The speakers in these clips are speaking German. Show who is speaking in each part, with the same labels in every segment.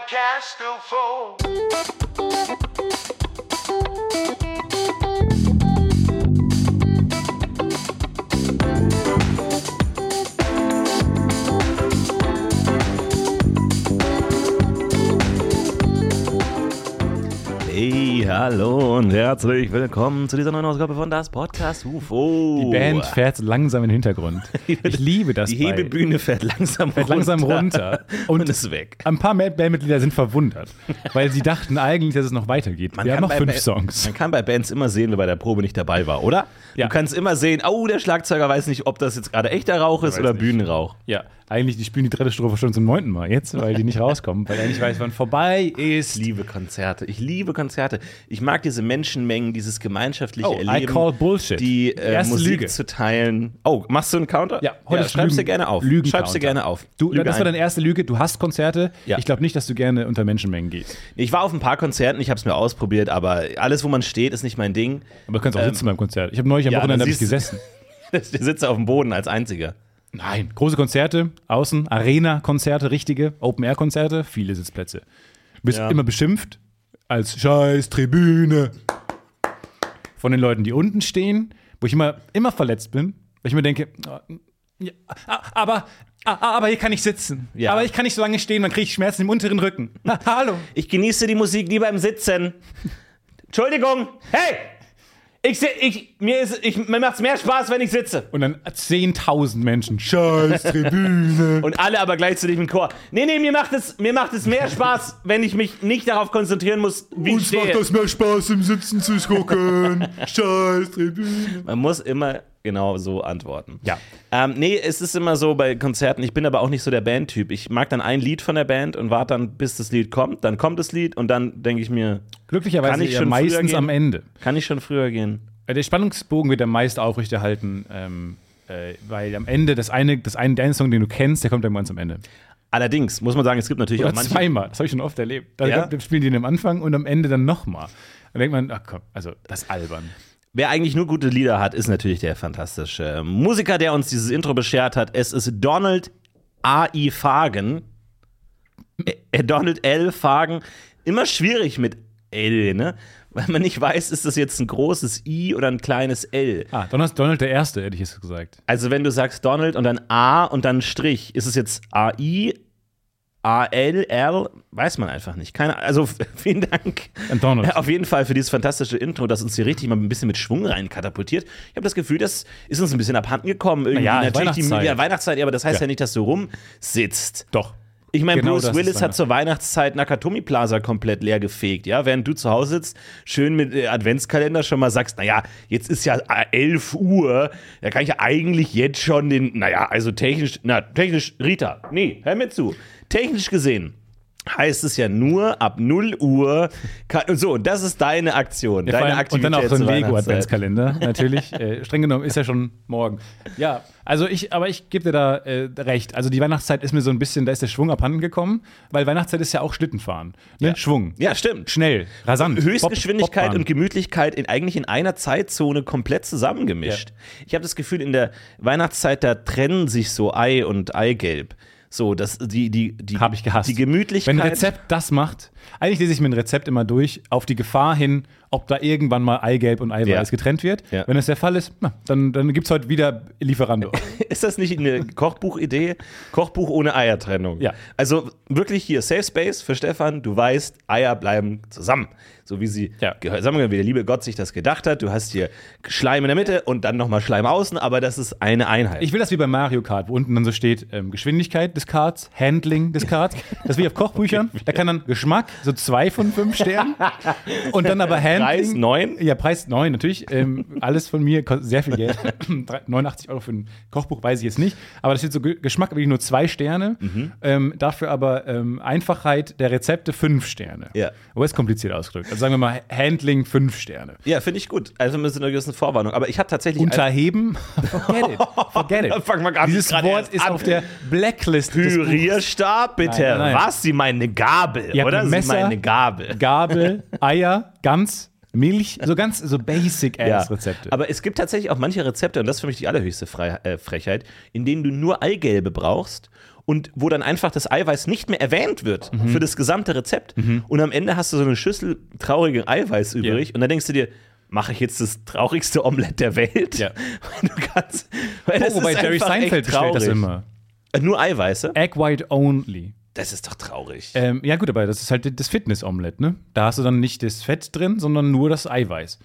Speaker 1: a
Speaker 2: castle. Hallo und herzlich willkommen zu dieser neuen Ausgabe von Das Podcast UFO.
Speaker 3: Die Band fährt langsam in den Hintergrund. Ich liebe das.
Speaker 2: Die Hebebühne fährt langsam
Speaker 3: fährt langsam runter.
Speaker 2: und, ist weg.
Speaker 3: Ein paar Band- Bandmitglieder sind verwundert, weil sie dachten eigentlich, dass es noch weitergeht. Wir haben noch fünf
Speaker 2: Ba-
Speaker 3: Songs.
Speaker 2: Man kann bei Bands immer sehen, wer bei der Probe nicht dabei war, oder?
Speaker 3: Ja.
Speaker 2: Du kannst immer sehen, oh, der Schlagzeuger weiß nicht, ob das jetzt gerade echter Rauch ist oder
Speaker 3: nicht.
Speaker 2: Bühnenrauch.
Speaker 3: Ja, eigentlich, die spielen die dritte Strophe schon zum neunten Mal jetzt, weil die nicht rauskommen, weil er nicht weiß, wann vorbei
Speaker 2: Ich
Speaker 3: ist.
Speaker 2: liebe Konzerte. Ich liebe Konzerte. Ich mag diese Menschenmengen, dieses gemeinschaftliche
Speaker 3: Oh, I
Speaker 2: Erleben.
Speaker 3: call Bullshit.
Speaker 2: Die äh,
Speaker 3: Erste
Speaker 2: Musik
Speaker 3: Lüge.
Speaker 2: zu teilen. Oh, machst du einen Counter?
Speaker 3: Ja, heute
Speaker 2: ja schreibst du
Speaker 3: Lügen-
Speaker 2: gerne auf.
Speaker 3: Lügen-Counter.
Speaker 2: schreibst du gerne auf.
Speaker 3: Du,
Speaker 2: Lüge
Speaker 3: das war
Speaker 2: ein.
Speaker 3: deine erste Lüge. Du hast Konzerte.
Speaker 2: Ja.
Speaker 3: Ich glaube nicht, dass du gerne unter Menschenmengen gehst.
Speaker 2: Ich war auf ein paar Konzerten, ich habe es mir ausprobiert, aber alles, wo man steht, ist nicht mein Ding.
Speaker 3: Aber du kannst auch sitzen beim Konzert. Ich habe neulich am
Speaker 2: Ähm, ja,
Speaker 3: Wochenende ich gesessen.
Speaker 2: Der sitzt auf dem Boden als einziger.
Speaker 3: Nein, große Konzerte, außen, Arena-Konzerte, richtige, Open-Air-Konzerte, viele Sitzplätze. Du bist
Speaker 2: Ja.
Speaker 3: immer beschimpft als scheiß Tribüne von den Leuten, die unten stehen, wo ich immer, immer verletzt bin, weil ich mir denke, ah, ja, ah, aber, ah, aber hier kann ich sitzen.
Speaker 2: Ja.
Speaker 3: Aber ich kann nicht so lange stehen, dann kriege ich Schmerzen im unteren Rücken. Ha, hallo.
Speaker 2: Ich genieße die Musik lieber im Sitzen. Entschuldigung. Hey! Ich, ich, mir ist, ich, mir macht's mehr Spaß, wenn ich sitze.
Speaker 3: Und dann 10.000 Menschen, scheiß Tribüne.
Speaker 2: Und alle aber gleichzeitig im Chor. Nee, nee, mir macht es, mir macht es mehr Spaß, wenn ich mich nicht darauf konzentrieren muss, wie ich stehe.
Speaker 3: mehr Spaß, im Sitzen zu gucken. scheiß Tribüne.
Speaker 2: Man muss immer genau so antworten.
Speaker 3: Ja.
Speaker 2: Ähm, nee, es ist immer so bei Konzerten, ich bin aber auch nicht so der Bandtyp. Ich mag dann ein Lied von der Band und warte dann, bis das Lied kommt. Dann kommt das Lied und dann denke ich mir,
Speaker 3: Glücklicherweise
Speaker 2: Kann ich schon früher
Speaker 3: meistens
Speaker 2: gehen?
Speaker 3: am Ende.
Speaker 2: kann ich schon früher gehen?
Speaker 3: Äh, Der Spannungsbogen wird am meist aufrechterhalten, ähm, äh, weil am Ende das eine, das eine, eine Song, den du kennst, der kommt dann ganz am Ende.
Speaker 2: Allerdings muss man sagen, es gibt natürlich
Speaker 3: Oder
Speaker 2: auch manche.
Speaker 3: zweimal, das habe ich schon oft erlebt. Da
Speaker 2: Ja?
Speaker 3: spielen die den am Anfang und am Ende dann nochmal. Dann denkt man, ach komm, also das ist albern.
Speaker 2: Wer eigentlich nur gute Lieder hat, ist natürlich der fantastische Musiker, der uns dieses Intro beschert hat. Es ist Donald A.I. Fagen. Äh, Donald L. Fagen. Immer schwierig mit L, ne? Weil man nicht weiß, ist das jetzt ein großes I oder ein kleines L.
Speaker 3: Ah, Donald, Donald der Erste, hätte ich jetzt gesagt.
Speaker 2: Also wenn du sagst Donald und dann A und dann Strich, ist es jetzt A-I, A-L, L, weiß man einfach nicht. Keine, also vielen Dank.
Speaker 3: Donald.
Speaker 2: Auf jeden Fall für dieses fantastische Intro, das uns hier richtig mal ein bisschen mit Schwung rein katapultiert. Ich habe das Gefühl, das ist uns ein bisschen abhanden gekommen. Irgendwie
Speaker 3: ja,
Speaker 2: natürlich die
Speaker 3: Weihnachtszeit.
Speaker 2: ja, Weihnachtszeit, aber das heißt ja,
Speaker 3: Ja.
Speaker 2: nicht, dass du rumsitzt.
Speaker 3: Doch.
Speaker 2: Ich meine,
Speaker 3: Genau
Speaker 2: Bruce Willis hat zur Weihnachtszeit Nakatomi Plaza komplett leer gefegt, ja, während du zu Hause sitzt, schön mit äh, Adventskalender schon mal sagst, naja, jetzt ist ja äh, 11 Uhr, da kann ich ja eigentlich jetzt schon den, naja, also technisch, na, technisch, Rita, nee, hör mir zu, technisch gesehen heißt es ja nur ab 0 Uhr, kann, so, und das ist deine Aktion,
Speaker 3: Ja,
Speaker 2: deine Aktivität
Speaker 3: und dann auch so ein. Lego-Adventskalender, natürlich. äh, streng genommen ist ja schon morgen. Ja, also ich, aber ich gebe dir da äh, recht. Also die Weihnachtszeit ist mir so ein bisschen, da ist der Schwung abhanden gekommen, weil Weihnachtszeit ist ja auch Schlittenfahren. Ne? Schwung.
Speaker 2: Ja, stimmt.
Speaker 3: Schnell, rasant.
Speaker 2: Höchstgeschwindigkeit
Speaker 3: Bob-
Speaker 2: und Gemütlichkeit in, eigentlich in einer Zeitzone komplett zusammengemischt. Ich habe das Gefühl, in der Weihnachtszeit, da trennen sich so Ei und Eigelb. So, das, die, die, die,
Speaker 3: Habe ich gehasst.
Speaker 2: Die Gemütlichkeit.
Speaker 3: Wenn ein Rezept das macht, eigentlich lese ich mir ein Rezept immer durch, auf die Gefahr hin, ob da irgendwann mal Eigelb und Eiweiß
Speaker 2: Ja.
Speaker 3: getrennt wird.
Speaker 2: Ja.
Speaker 3: Wenn das der Fall ist, na, dann, dann gibt es heute wieder Lieferando.
Speaker 2: Ist das nicht eine Kochbuchidee? Kochbuch ohne Eiertrennung.
Speaker 3: Ja.
Speaker 2: Also wirklich hier Safe Space für Stefan. Du weißt, Eier bleiben zusammen. So wie sie,
Speaker 3: Ja.
Speaker 2: gehört- sagen wir mal, wie der liebe Gott sich das gedacht hat. Du hast hier Schleim in der Mitte und dann nochmal Schleim außen, aber das ist eine Einheit.
Speaker 3: Ich will das wie bei Mario Kart, wo unten dann so steht ähm, Geschwindigkeit des Karts, Handling des Karts. Das ist wie auf Kochbüchern. Da kann dann Geschmack, so zwei von fünf Sternen. Und dann aber Handling.
Speaker 2: Preis neun?
Speaker 3: Ja, Preis 9, natürlich. Ähm, alles von mir, kostet sehr viel Geld. Drei- 89 Euro für ein Kochbuch weiß ich jetzt nicht. Aber das steht so Ge- Geschmack wirklich nur zwei Sterne.
Speaker 2: Mhm.
Speaker 3: Ähm, dafür aber ähm, Einfachheit der Rezepte fünf Sterne.
Speaker 2: Ja.
Speaker 3: Aber ist kompliziert ausgedrückt. Also sagen wir mal Handling fünf Sterne.
Speaker 2: Ja, finde ich gut. Also mit so einer gewissen Vorwarnung. Aber ich habe tatsächlich.
Speaker 3: Unterheben, forget it. Forget it.
Speaker 2: Fangen wir gar nicht
Speaker 3: Dieses Wort ist
Speaker 2: an.
Speaker 3: auf der Blacklist.
Speaker 2: Pürierstab, bitte.
Speaker 3: Nein, nein.
Speaker 2: Was? Sie meinen eine Gabel,
Speaker 3: habt
Speaker 2: oder? Sie meinen eine Gabel.
Speaker 3: Gabel, Eier, Gans, Milch, so ganz so Basic-Ass-Rezepte.
Speaker 2: Aber es gibt tatsächlich auch manche Rezepte, und das ist für mich die allerhöchste Frei äh, Frechheit, in denen du nur Eigelbe brauchst und wo dann einfach das Eiweiß nicht mehr erwähnt wird
Speaker 3: Mhm.
Speaker 2: für das gesamte Rezept. Und am Ende hast du so eine Schüssel traurigen Eiweiß übrig und dann denkst du dir, mache ich jetzt das traurigste Omelett der Welt?
Speaker 3: Ja.
Speaker 2: Du kannst, weil
Speaker 3: Oh, Wobei
Speaker 2: ist
Speaker 3: Jerry Seinfeld
Speaker 2: echt
Speaker 3: bestellt das
Speaker 2: traurig.
Speaker 3: immer.
Speaker 2: Äh, Nur Eiweiße?
Speaker 3: Egg White only.
Speaker 2: Das ist doch traurig.
Speaker 3: Ähm, ja, gut, aber das ist halt das Fitness-Omelett, ne? Da hast du dann nicht das Fett drin, sondern nur das Eiweiß.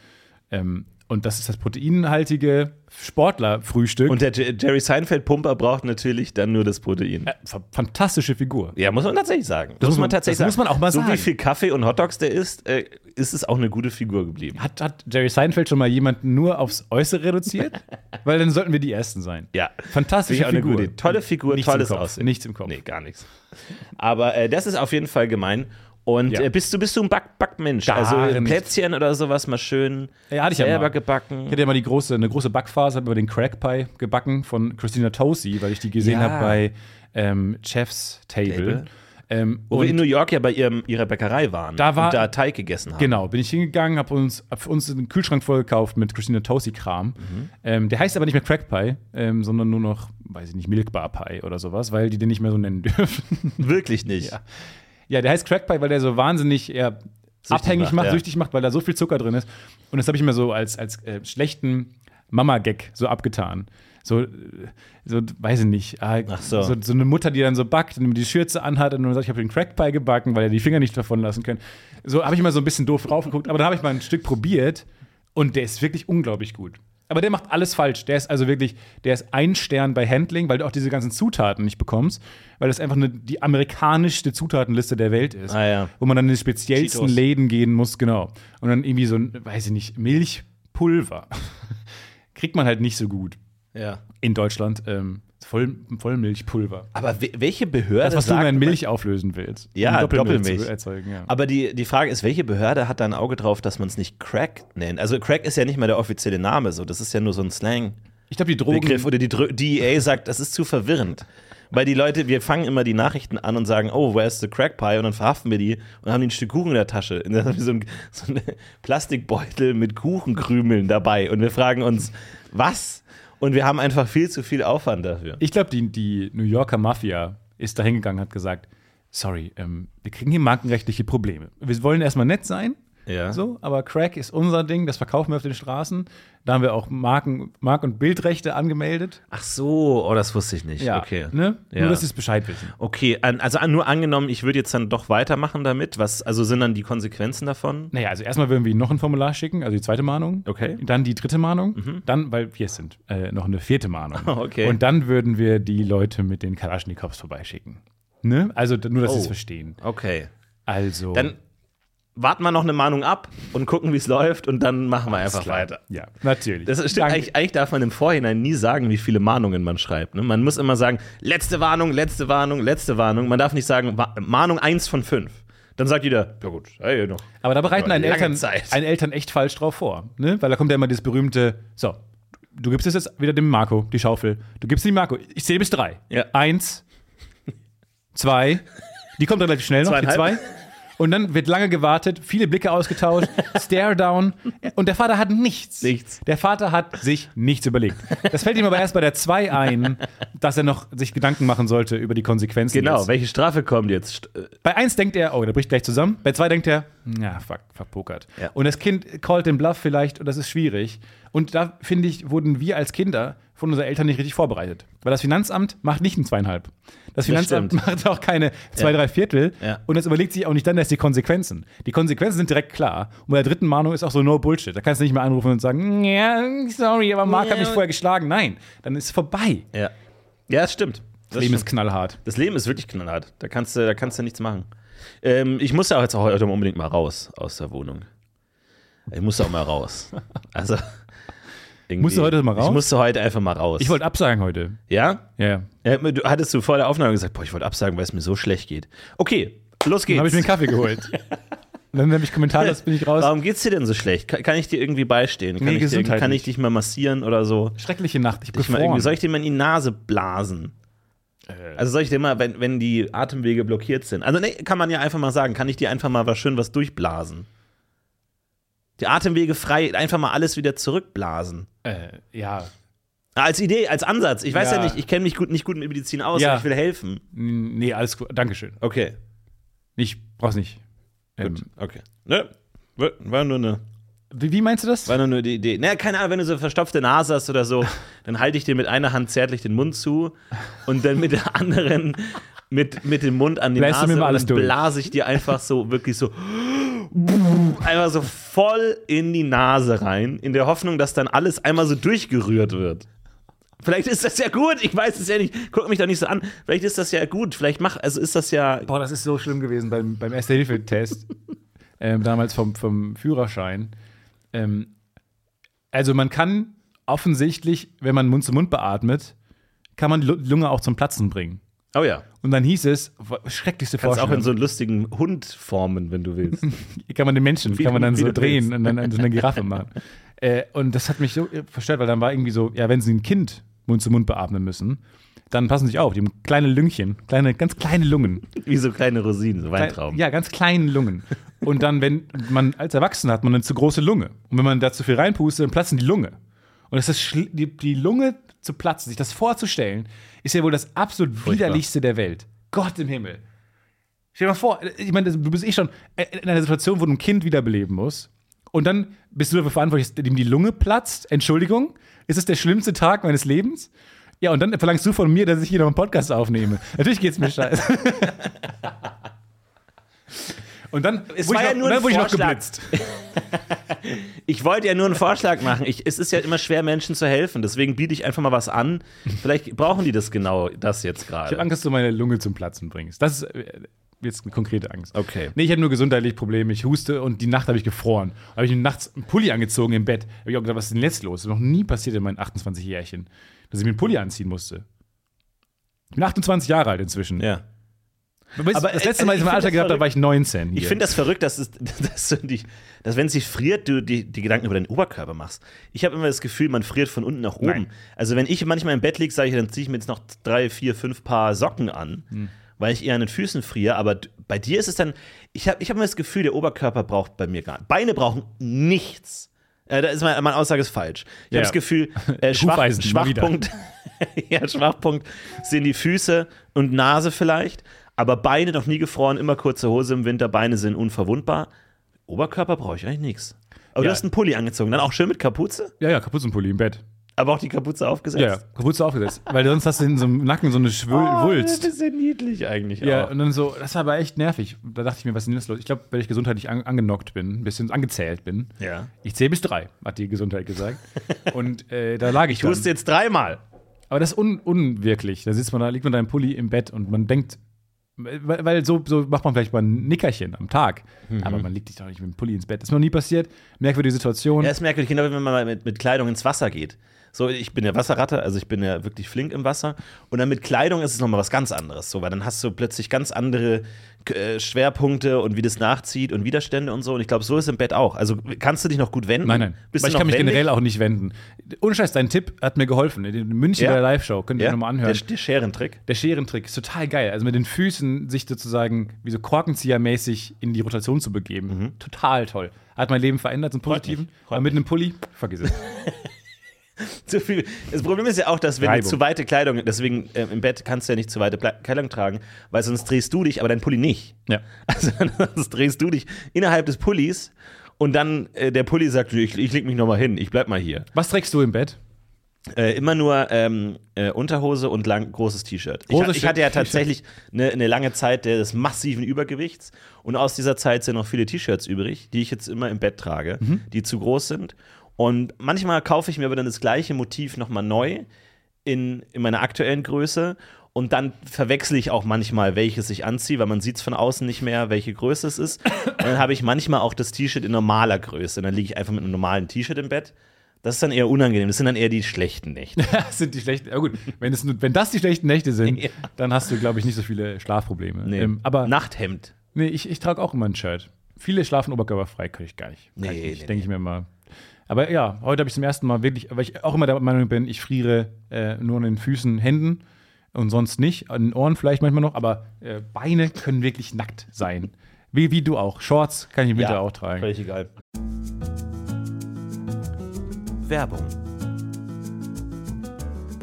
Speaker 3: Ähm, und das ist das proteinhaltige Sportlerfrühstück.
Speaker 2: Und der Jerry Seinfeld-Pumper braucht natürlich dann nur das Protein.
Speaker 3: äh, fa- fantastische Figur.
Speaker 2: Ja, muss man tatsächlich sagen. Das
Speaker 3: muss man- das muss man auch mal
Speaker 2: so
Speaker 3: sagen.
Speaker 2: wie viel Kaffee und Hotdogs der isst, äh, ist es auch eine gute Figur geblieben.
Speaker 3: Hat, hat Jerry Seinfeld schon mal jemanden nur aufs Äußere reduziert? Weil dann sollten wir die Ersten sein.
Speaker 2: Ja.
Speaker 3: Fantastische Figur.
Speaker 2: gute. Tolle Figur,
Speaker 3: Nichts
Speaker 2: tolles. Aussehen.
Speaker 3: Nichts im Kopf.
Speaker 2: Nee, gar nichts. Aber äh, das ist auf jeden Fall gemein. Und
Speaker 3: Ja.
Speaker 2: äh, bist du bist du ein Back Backmensch?
Speaker 3: Gar
Speaker 2: also äh,
Speaker 3: nicht.
Speaker 2: Plätzchen oder sowas mal schön
Speaker 3: Ja, hatte ich ja
Speaker 2: selber
Speaker 3: mal.
Speaker 2: gebacken.
Speaker 3: Ich hatte ja mal die große, eine große Backphase, habe über den Crack Pie gebacken von Christina Tosi, weil ich die gesehen
Speaker 2: Ja.
Speaker 3: habe bei ähm, Chef's Table.
Speaker 2: Table.
Speaker 3: Ähm,
Speaker 2: Wo wir in New York ja bei ihrem, ihrer Bäckerei waren
Speaker 3: Da war-
Speaker 2: und da Teig gegessen haben.
Speaker 3: Genau, bin ich hingegangen, habe uns, hab uns einen Kühlschrank voll gekauft mit Christina Tosi-Kram.
Speaker 2: Mhm.
Speaker 3: Ähm, der heißt aber nicht mehr Crack Pie, ähm, sondern nur noch, weiß ich nicht, Milkbar Pie oder sowas, weil die den nicht mehr so nennen dürfen.
Speaker 2: Wirklich nicht.
Speaker 3: Ja. Ja, der heißt Crack Pie, weil der so wahnsinnig eher abhängig
Speaker 2: macht,
Speaker 3: macht,
Speaker 2: ja.
Speaker 3: süchtig macht, weil da so viel Zucker drin ist. Und das habe ich mir so als, als äh, schlechten Mama-Gag so abgetan. So, äh, so, weiß ich nicht. ah,
Speaker 2: Ach so.
Speaker 3: so. So eine Mutter, die dann so backt und die Schürze anhat und dann sagt, ich habe den Crack Pie gebacken, weil er die Finger nicht davon lassen können. So habe ich mal so ein bisschen doof drauf geguckt, aber dann habe ich mal ein Stück probiert und der ist wirklich unglaublich gut. Aber der macht alles falsch. Der ist also wirklich, der ist ein Stern bei Handling, weil du auch diese ganzen Zutaten nicht bekommst, weil das einfach eine, die amerikanischste Zutatenliste der Welt ist.
Speaker 2: Ah, ja.
Speaker 3: Wo man dann in die speziellsten
Speaker 2: Cheetos.
Speaker 3: Läden gehen muss, genau. Und dann irgendwie so ein, weiß ich nicht, Milchpulver. Kriegt man halt nicht so gut
Speaker 2: Ja.
Speaker 3: in Deutschland. Ähm, Voll, Vollmilchpulver.
Speaker 2: Aber we welche Behörde
Speaker 3: Das, was du
Speaker 2: sagt
Speaker 3: in
Speaker 2: man-
Speaker 3: Milch auflösen willst.
Speaker 2: Ja,
Speaker 3: Um
Speaker 2: Doppelmilch.
Speaker 3: zu erzeugen, ja.
Speaker 2: Aber die, die Frage ist, welche Behörde hat da ein Auge drauf, dass man es nicht Crack nennt? Also Crack ist ja nicht mal der offizielle Name, so das ist ja nur so ein Slang-Begriff.
Speaker 3: ich glaube, die Drogen.
Speaker 2: Oder die DEA sagt, das ist zu verwirrend. Weil die Leute, wir fangen immer die Nachrichten an und sagen, oh, where's the Crack Pie? Und dann verhaften wir die und haben die ein Stück Kuchen in der Tasche. Und dann haben wir so ein so Plastikbeutel mit Kuchenkrümeln dabei. Und wir fragen uns, was? Und wir haben einfach viel zu viel Aufwand dafür.
Speaker 3: Ich glaube, die, die New Yorker Mafia ist da hingegangen und hat gesagt: Sorry, ähm, wir kriegen hier markenrechtliche Probleme. Wir wollen erstmal nett sein,
Speaker 2: Ja.
Speaker 3: so, aber Crack ist unser Ding, das verkaufen wir auf den Straßen. Da haben wir auch Marken, Mark- und Bildrechte angemeldet.
Speaker 2: Ach so, oh, das wusste ich nicht. Okay.
Speaker 3: Ne?
Speaker 2: Ja.
Speaker 3: Nur, dass sie es Bescheid wissen.
Speaker 2: Okay, also nur angenommen, ich würde jetzt dann doch weitermachen damit. Was, also sind dann die Konsequenzen davon?
Speaker 3: Naja, also erstmal würden wir ihnen noch ein Formular schicken, also die zweite Mahnung.
Speaker 2: Okay.
Speaker 3: Dann die dritte Mahnung. Dann, weil wir es sind, äh, noch eine vierte Mahnung.
Speaker 2: Okay.
Speaker 3: Und dann würden wir die Leute mit den Kalaschnikows vorbeischicken. Ne? Also nur, dass sie es
Speaker 2: Oh.
Speaker 3: verstehen.
Speaker 2: Okay.
Speaker 3: Also.
Speaker 2: Dann warten wir noch eine Mahnung ab und gucken, wie es läuft und dann machen wir einfach
Speaker 3: klar.
Speaker 2: weiter.
Speaker 3: Ja, natürlich.
Speaker 2: Das stimmt, eigentlich, eigentlich darf man im Vorhinein nie sagen, wie viele Mahnungen man schreibt. Ne? Man muss immer sagen, letzte Warnung, letzte Warnung, letzte Warnung. Man darf nicht sagen, Mahnung 1 von 5. Dann sagt jeder, ja gut, hey, noch.
Speaker 3: Aber da bereiten einen Eltern, einen Eltern echt falsch drauf vor. Ne? Weil da kommt ja immer das berühmte, so, du gibst es jetzt wieder dem Marco, die Schaufel. Du gibst dem Marco, ich zähle bis drei.
Speaker 2: Ja.
Speaker 3: Eins, zwei, die kommt relativ schnell noch, die zwei. Und dann wird lange gewartet, viele Blicke ausgetauscht, Stare down. Und der Vater hat nichts.
Speaker 2: Nichts.
Speaker 3: Der Vater hat sich nichts überlegt. Das fällt ihm aber erst bei der zwei ein, dass er noch sich Gedanken machen sollte über die Konsequenzen.
Speaker 2: Genau,
Speaker 3: jetzt.
Speaker 2: welche Strafe kommt jetzt? Äh,
Speaker 3: Bei eins denkt er, oh, der bricht gleich zusammen. Bei zwei denkt er, ja, fuck, verpokert.
Speaker 2: Ja.
Speaker 3: Und das Kind callt den Bluff vielleicht und das ist schwierig. Und da, finde ich, wurden wir als Kinder von unseren Eltern nicht richtig vorbereitet. Weil das Finanzamt macht nicht ein zweieinhalb. Das Finanzamt
Speaker 2: stimmt.
Speaker 3: macht auch keine zwei, drei Viertel.
Speaker 2: Ja.
Speaker 3: Und es überlegt sich auch nicht dann erst die Konsequenzen. Die Konsequenzen sind direkt klar. Und bei der dritten Mahnung ist auch so no Bullshit. Da kannst du nicht mehr anrufen und sagen, ja, sorry, aber Marc hat mich vorher geschlagen. Nein, dann ist es vorbei.
Speaker 2: Ja. Ja, das stimmt.
Speaker 3: Das Leben ist knallhart.
Speaker 2: Das Leben ist wirklich knallhart. Da kannst du, da kannst du nichts machen. Ähm, ich muss ja auch jetzt auch heute unbedingt mal raus aus der Wohnung. Ich muss auch mal raus. Also. Irgendwie-
Speaker 3: Musst du heute mal raus?
Speaker 2: Ich musste heute einfach mal raus.
Speaker 3: Ich wollte absagen heute.
Speaker 2: Ja?
Speaker 3: Ja, ja.
Speaker 2: Du hattest du vor der Aufnahme gesagt, boah, ich wollte absagen, weil es mir so schlecht geht. Okay, los geht's.
Speaker 3: Dann habe ich mir einen Kaffee geholt. Dann habe ich kommentarlos, bin ich raus.
Speaker 2: Warum geht's dir denn so schlecht? Kann, kann ich dir irgendwie beistehen? Kann,
Speaker 3: Nee,
Speaker 2: ich dir, kann ich dich mal massieren oder so?
Speaker 3: Schreckliche Nacht. Ich
Speaker 2: mal irgendwie, soll ich dir mal in die Nase blasen?
Speaker 3: Äh.
Speaker 2: Also soll ich dir mal, wenn, wenn die Atemwege blockiert sind. Also nee, kann man ja einfach mal sagen, kann ich dir einfach mal was schön was durchblasen? Die Atemwege frei, einfach mal alles wieder zurückblasen.
Speaker 3: Äh, ja.
Speaker 2: Als Idee, als Ansatz. Ich weiß ja,
Speaker 3: Ja.
Speaker 2: nicht, ich kenne mich gut, nicht gut mit Medizin aus,
Speaker 3: Ja.
Speaker 2: aber ich will helfen.
Speaker 3: Nee, alles gut. Dankeschön.
Speaker 2: Okay.
Speaker 3: Ich brauch's nicht. Ähm,
Speaker 2: Gut, okay. Ne? War- nur eine,
Speaker 3: wie, wie meinst du das?
Speaker 2: war nur die Idee. Naja, keine Ahnung, wenn du so eine verstopfte Nase hast oder so, dann halte ich dir mit einer Hand zärtlich den Mund zu und dann mit der anderen mit, mit dem Mund an die
Speaker 3: Bläst du
Speaker 2: Nase
Speaker 3: mir mal alles
Speaker 2: und blase ich dir einfach so, wirklich so einfach so voll in die Nase rein, in der Hoffnung, dass dann alles einmal so durchgerührt wird. Vielleicht ist das ja gut, ich weiß es ja nicht. Guck mich doch nicht so an. Vielleicht ist das ja gut. Vielleicht mach, also ist das ja.
Speaker 3: Boah, das ist so schlimm gewesen beim, beim Erste-Hilfe-Test, ähm, damals vom, vom Führerschein. Ähm, also man kann offensichtlich, wenn man Mund zu Mund beatmet, kann man die Lu- Lunge auch zum Platzen bringen.
Speaker 2: Oh ja.
Speaker 3: Und dann hieß es, schrecklichste
Speaker 2: Kannst auch
Speaker 3: Vorstellung,
Speaker 2: in so lustigen Hund formen, wenn du willst.
Speaker 3: kann man den Menschen,
Speaker 2: Wie
Speaker 3: kann man dann so drehen und dann so eine Giraffe machen. Äh, und das hat mich so verstört, weil dann war irgendwie so, ja, wenn sie ein Kind Mund zu Mund beatmen müssen, dann passen sie sich auf, die haben kleine Lüngchen, kleine, ganz kleine Lungen.
Speaker 2: Wie so kleine Rosinen, so Weintrauben.
Speaker 3: Ja, ganz kleinen Lungen. Und dann, wenn man als Erwachsener hat man eine zu große Lunge. Und wenn man da zu viel reinpustet, dann platzen die Lunge. Und das ist die, die Lunge zu platzen, sich das vorzustellen, ist ja wohl das absolut widerlichste der Welt. Gott im Himmel. Stell dir mal vor, ich meine, du bist eh schon in einer Situation, wo du ein Kind wiederbeleben musst. Und dann bist du dafür verantwortlich, dass dem die Lunge platzt. Entschuldigung, ist es der schlimmste Tag meines Lebens? Ja, und dann verlangst du von mir, dass ich hier noch einen Podcast aufnehme. Natürlich geht's mir scheiße. Und dann
Speaker 2: Es
Speaker 3: wurde
Speaker 2: war
Speaker 3: ich
Speaker 2: ja
Speaker 3: noch,
Speaker 2: nur ein
Speaker 3: dann wurde ich noch geblitzt.
Speaker 2: Ich wollte ja nur einen Vorschlag machen. Ich, es ist ja immer schwer, Menschen zu helfen. Deswegen biete ich einfach mal was an. Vielleicht brauchen die das genau, das jetzt
Speaker 3: Ich habe
Speaker 2: gerade.
Speaker 3: Angst, dass du meine Lunge zum Platzen bringst. Das ist äh, jetzt eine konkrete Angst.
Speaker 2: Okay.
Speaker 3: Nee, ich habe nur gesundheitliche Probleme. Ich huste und die Nacht habe ich gefroren. Habe ich mir nachts einen Pulli angezogen im Bett. Habe ich auch gedacht, was ist denn jetzt los? Das ist noch nie passiert in meinen 28 Jährchen, dass ich mir einen Pulli anziehen musste. Ich bin 28 Jahre alt inzwischen.
Speaker 2: Ja.
Speaker 3: Aber das letzte Mal, als
Speaker 2: ich
Speaker 3: mein Alter gehabt habe, war ich 19. Hier.
Speaker 2: Ich finde das verrückt, dass, es, dass, du die, dass wenn es sich friert, du die, die Gedanken über deinen Oberkörper machst. Ich habe immer das Gefühl, man friert von unten nach oben.
Speaker 3: Nein.
Speaker 2: Also wenn ich manchmal im Bett liege, sage ich, dann ziehe ich mir jetzt noch drei, vier, fünf Paar Socken an,
Speaker 3: Hm.
Speaker 2: weil ich eher an den Füßen friere. Aber bei dir ist es dann, ich habe ich hab immer das Gefühl, der Oberkörper braucht bei mir gar Beine brauchen nichts. Äh, da ist meine, meine Aussage ist falsch. Ich
Speaker 3: Ja.
Speaker 2: habe das Gefühl, äh, Schwach. Schwachpunkt, ja, Schwachpunkt sind die Füße und Nase vielleicht, aber Beine noch nie gefroren, immer kurze Hose im Winter, Beine sind unverwundbar. Oberkörper brauche ich eigentlich nichts. Aber du
Speaker 3: Ja.
Speaker 2: hast einen Pulli angezogen, dann auch schön mit Kapuze,
Speaker 3: ja, ja, Kapuzenpulli im Bett.
Speaker 2: aber auch die Kapuze aufgesetzt.
Speaker 3: Ja, ja, Kapuze aufgesetzt. Weil sonst hast du in so einem Nacken so eine Schwul
Speaker 2: Oh,
Speaker 3: Wulst.
Speaker 2: Das ist ja niedlich eigentlich
Speaker 3: Ja,
Speaker 2: auch.
Speaker 3: und dann so, das war aber echt nervig. Da dachte ich mir, was ist denn das los? Ich glaube, weil ich gesundheitlich an, angenockt bin, ein bisschen angezählt bin.
Speaker 2: Ja.
Speaker 3: Ich zähle bis drei, hat die Gesundheit gesagt. Und äh, da lag ich.
Speaker 2: Ich huste jetzt dreimal.
Speaker 3: Aber das ist un unwirklich. Da sitzt man da, liegt man da im Pulli im Bett und man denkt, weil, weil so, so macht man vielleicht mal ein Nickerchen am Tag.
Speaker 2: Mhm.
Speaker 3: Aber man liegt sich doch nicht mit dem Pulli ins Bett. Das ist mir noch nie passiert. Merkwürdige Situation.
Speaker 2: Ja, ist merkwürdig, genau wenn man mal mit, mit Kleidung ins Wasser geht. So, ich bin ja Wasserratte, also ich bin ja wirklich flink im Wasser. Und dann mit Kleidung ist es nochmal was ganz anderes. So, weil dann hast du plötzlich ganz andere äh, Schwerpunkte und wie das nachzieht und Widerstände und so. Und ich glaube, so ist im Bett auch. Also kannst du dich noch gut wenden?
Speaker 3: Nein, nein.
Speaker 2: Bist
Speaker 3: Weil ich kann mich
Speaker 2: wendig?
Speaker 3: generell auch nicht wenden. Ohne Scheiß, dein Tipp hat mir geholfen. In München
Speaker 2: Ja?
Speaker 3: bei der Live-Show. Könnt ihr
Speaker 2: ja?
Speaker 3: euch nochmal anhören.
Speaker 2: Der, der Scherentrick.
Speaker 3: Der Scherentrick ist total geil. Also mit den Füßen sich sozusagen wie so Korkenziehermäßig in die Rotation zu begeben. Total toll. Hat mein Leben verändert zum Positiven.
Speaker 2: mich, Mhm. freut
Speaker 3: Aber mit einem Pulli, vergiss es.
Speaker 2: Zu viel. Das Problem ist ja auch, dass wenn
Speaker 3: Reibung.
Speaker 2: du zu weite Kleidung, deswegen äh, im Bett kannst du ja nicht zu weite Ple Kleidung tragen, weil sonst drehst du dich, aber dein Pulli nicht.
Speaker 3: ja.
Speaker 2: Also sonst drehst du dich innerhalb des Pullis und dann äh, der Pulli sagt, ich, ich leg mich nochmal hin, ich bleib mal hier.
Speaker 3: Was trägst du im Bett?
Speaker 2: Äh, immer nur ähm, äh, Unterhose und lang, großes T-Shirt. Ich, ich hatte ja tatsächlich eine, eine lange Zeit des massiven Übergewichts und aus dieser Zeit sind noch viele T-Shirts übrig, die ich jetzt immer im Bett trage,
Speaker 3: Mhm.
Speaker 2: die zu groß sind. Und manchmal kaufe ich mir aber dann das gleiche Motiv nochmal neu in, in meiner aktuellen Größe. Und dann verwechsel ich auch manchmal, welches ich anziehe, weil man sieht es von außen nicht mehr, welche Größe es ist. Und dann habe ich manchmal auch das T-Shirt in normaler Größe. Und dann liege ich einfach mit einem normalen T-Shirt im Bett. Das ist dann eher unangenehm. Das sind dann eher die schlechten Nächte.
Speaker 3: Das sind die schlechten. Ja gut, wenn, es, wenn das die schlechten Nächte sind,
Speaker 2: Ja.
Speaker 3: dann hast du, glaube ich, nicht so viele Schlafprobleme.
Speaker 2: Nee.
Speaker 3: Ähm, aber
Speaker 2: Nachthemd.
Speaker 3: nee, ich, ich trage auch immer ein Shirt. Viele schlafen oberkörperfrei, kann ich gar nicht. Kann
Speaker 2: Nee,
Speaker 3: ich
Speaker 2: nee,
Speaker 3: denke ich mir mal. Aber ja, heute habe ich zum ersten Mal wirklich, weil ich auch immer der Meinung bin, ich friere äh, nur an den Füßen, Händen und sonst nicht. An den Ohren vielleicht manchmal noch, aber äh, Beine können wirklich nackt sein. Wie, wie du auch. Shorts kann ich im Winter auch tragen.
Speaker 2: Völlig egal. Werbung.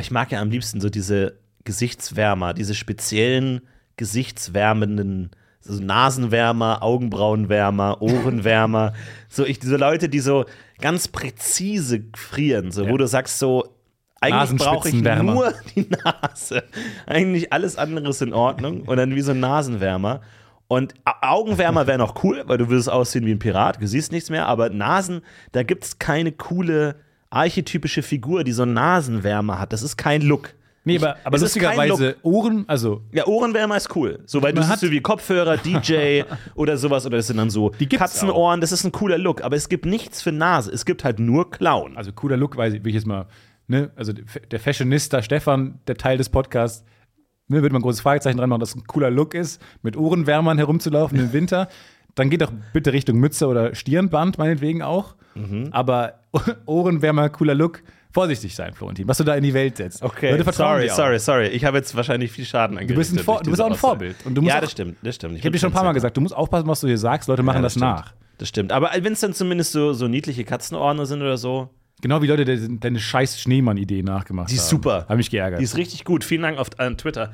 Speaker 2: Ich mag ja am liebsten so diese Gesichtswärmer, diese speziellen gesichtswärmenden so Nasenwärmer, Augenbrauenwärmer, Ohrenwärmer. so ich, diese Leute, die so ganz präzise frieren, so wo du sagst so, eigentlich brauche ich nur die Nase. Eigentlich alles andere ist in Ordnung. Und dann wie so ein Nasenwärmer. Und Augenwärmer wäre noch cool, weil du würdest aussehen wie ein Pirat, du siehst nichts mehr, aber Nasen, da gibt es keine coole archetypische Figur, die so einen Nasenwärmer hat. Das ist kein Look.
Speaker 3: Nee, aber, aber lustigerweise Ohren, also
Speaker 2: Ja, Ohrenwärmer ist cool. So, weil du siehst
Speaker 3: hat-
Speaker 2: so wie Kopfhörer, DJ oder sowas, oder das sind dann so Katzenohren, das ist ein cooler Look, aber es gibt nichts für Nase. Es gibt halt nur Clown.
Speaker 3: also cooler Look, weiß ich, will ich jetzt mal, ne, also der Fashionista Stefan, der Teil des Podcasts, ne, würde man ein großes Fragezeichen dran machen, dass es ein cooler Look ist, mit Ohrenwärmern herumzulaufen im Winter. Dann geht doch bitte Richtung Mütze oder Stirnband, meinetwegen auch.
Speaker 2: Mhm.
Speaker 3: Aber Ohrenwärmer, cooler Look, vorsichtig sein, Florentin, was du da in die Welt setzt. Vertrauen
Speaker 2: sorry,
Speaker 3: auch.
Speaker 2: sorry, sorry. Ich habe jetzt wahrscheinlich viel Schaden angerichtet.
Speaker 3: bist Vor-
Speaker 2: durch
Speaker 3: du bist auch ein. Vorbild. Und du musst
Speaker 2: ja,
Speaker 3: auch-
Speaker 2: das stimmt, das stimmt.
Speaker 3: Ich habe dir schon ein paar Mal
Speaker 2: gesagt.
Speaker 3: du musst aufpassen, was du hier sagst, Leute machen
Speaker 2: Ja,
Speaker 3: das,
Speaker 2: stimmt.
Speaker 3: nach.
Speaker 2: Das stimmt. Aber wenn es dann zumindest so, so niedliche Katzenohren sind oder so,
Speaker 3: Genau wie Leute die deine scheiß Schneemann-Idee nachgemacht
Speaker 2: die
Speaker 3: haben.
Speaker 2: ist super.
Speaker 3: Habe mich geärgert.
Speaker 2: Die ist richtig gut. Vielen Dank auf an Twitter,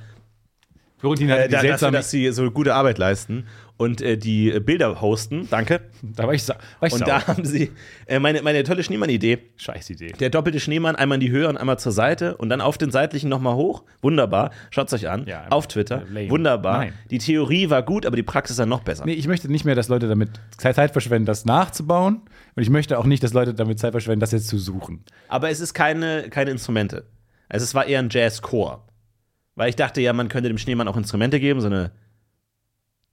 Speaker 3: Florentin hat
Speaker 2: äh,
Speaker 3: die
Speaker 2: da, dafür,
Speaker 3: seltsame
Speaker 2: dass sie so gute Arbeit leisten und äh, die Bilder hosten. Danke.
Speaker 3: Da war ich, sa war ich
Speaker 2: Und
Speaker 3: sauer.
Speaker 2: da haben sie äh, meine, meine tolle Schneemann-Idee.
Speaker 3: Scheiß Idee.
Speaker 2: Der doppelte Schneemann einmal in die Höhe und einmal zur Seite und dann auf den seitlichen nochmal hoch. Wunderbar. Schaut's euch an.
Speaker 3: Ja,
Speaker 2: auf Twitter.
Speaker 3: lame.
Speaker 2: Wunderbar.
Speaker 3: Nein.
Speaker 2: Die Theorie war gut, aber die Praxis dann noch besser.
Speaker 3: Nee, ich möchte nicht mehr, dass Leute damit Zeit verschwenden, das nachzubauen. Und ich möchte auch nicht, dass Leute damit Zeit verschwenden, das jetzt zu suchen.
Speaker 2: Aber es ist keine, keine Instrumente. Also es war eher ein Jazz-Chor. Weil ich dachte ja, man könnte dem Schneemann auch Instrumente geben, so eine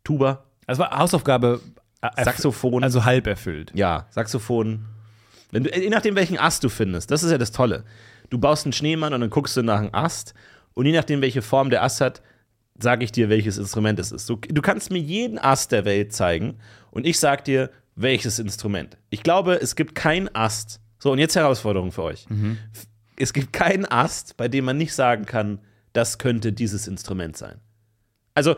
Speaker 2: Tuba,
Speaker 3: Das war Hausaufgabe. äh,
Speaker 2: Saxophon.
Speaker 3: Also halb erfüllt.
Speaker 2: ja, Saxophon. Wenn du, je nachdem, welchen Ast du findest, das ist ja das Tolle. Du baust einen Schneemann und dann guckst du nach einem Ast. Und je nachdem, welche Form der Ast hat, sage ich dir, welches Instrument es ist. Du, du kannst mir jeden Ast der Welt zeigen und ich sag dir, welches Instrument. Ich glaube, es gibt keinen Ast. So, und jetzt Herausforderung für euch. F- Es gibt keinen Ast, bei dem man nicht sagen kann, das könnte dieses Instrument sein. Also,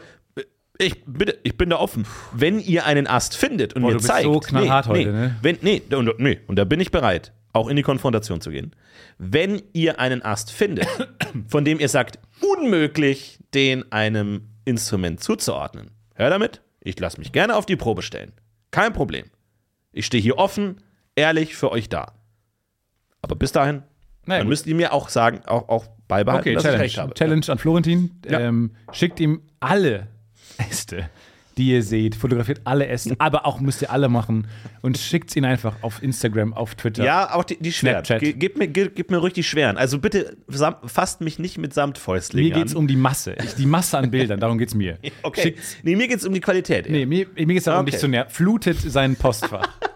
Speaker 2: ich, bitte, ich bin da offen. Wenn ihr einen Ast findet und
Speaker 3: Boah,
Speaker 2: mir zeigt.
Speaker 3: so
Speaker 2: nee,
Speaker 3: heute,
Speaker 2: nee,
Speaker 3: ne?
Speaker 2: Wenn, nee, und, nee, und da bin ich bereit, auch in die Konfrontation zu gehen. Wenn ihr einen Ast findet, von dem ihr sagt, unmöglich, den einem Instrument zuzuordnen, hör damit, ich lasse mich gerne auf die Probe stellen. Kein Problem. Ich stehe hier offen, ehrlich für euch da. Aber bis dahin,
Speaker 3: Na
Speaker 2: dann
Speaker 3: gut.
Speaker 2: müsst ihr mir auch sagen, auch, auch beibehalten,
Speaker 3: Okay,
Speaker 2: dass
Speaker 3: Challenge.
Speaker 2: ich recht habe.
Speaker 3: Challenge an Florentin.
Speaker 2: Ja.
Speaker 3: Ähm, schickt ihm alle Äste, die ihr seht, fotografiert alle Äste, aber auch müsst ihr alle machen und schickt ihnen einfach auf Instagram, auf Twitter.
Speaker 2: Ja, auch die, die schweren. Ge- Gib mir, gib, gib mir ruhig die schweren. Also bitte fasst mich nicht mit Samtfäustlingen
Speaker 3: Mir geht es um die Masse. Ich, die Masse an Bildern, darum geht es mir.
Speaker 2: Okay. Nee, mir geht es um die Qualität.
Speaker 3: nee, mir, mir geht es darum,
Speaker 2: Okay.
Speaker 3: dich zu nerven. Flutet sein Postfach.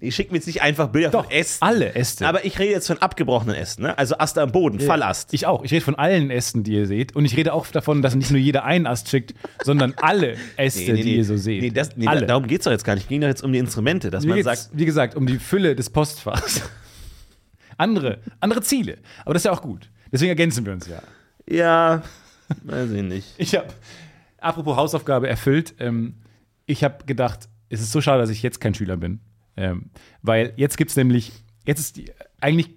Speaker 2: Ich schicke mir jetzt nicht einfach Bilder
Speaker 3: Doch,
Speaker 2: von Ästen.
Speaker 3: alle Äste.
Speaker 2: Aber ich rede jetzt von abgebrochenen Ästen, ne? Also Ast am Boden, Fallast.
Speaker 3: Ich auch. Ich rede von allen Ästen, die ihr seht. Und ich rede auch davon, dass nicht nur jeder einen Ast schickt, sondern alle Äste, die ihr so seht.
Speaker 2: Nee, das, nee,
Speaker 3: alle.
Speaker 2: Darum geht es doch jetzt gar nicht. Es ging doch jetzt um die Instrumente, dass
Speaker 3: Mir
Speaker 2: man sagt,
Speaker 3: wie gesagt, um die Fülle des Postfachs. andere, andere Ziele. Aber das ist ja auch gut. Deswegen ergänzen wir uns ja.
Speaker 2: ja, weiß ich nicht.
Speaker 3: Ich habe, apropos Hausaufgabe erfüllt, ähm, ich habe gedacht, es ist so schade, dass ich jetzt kein Schüler bin. Ähm, weil jetzt gibt es nämlich, jetzt ist die, eigentlich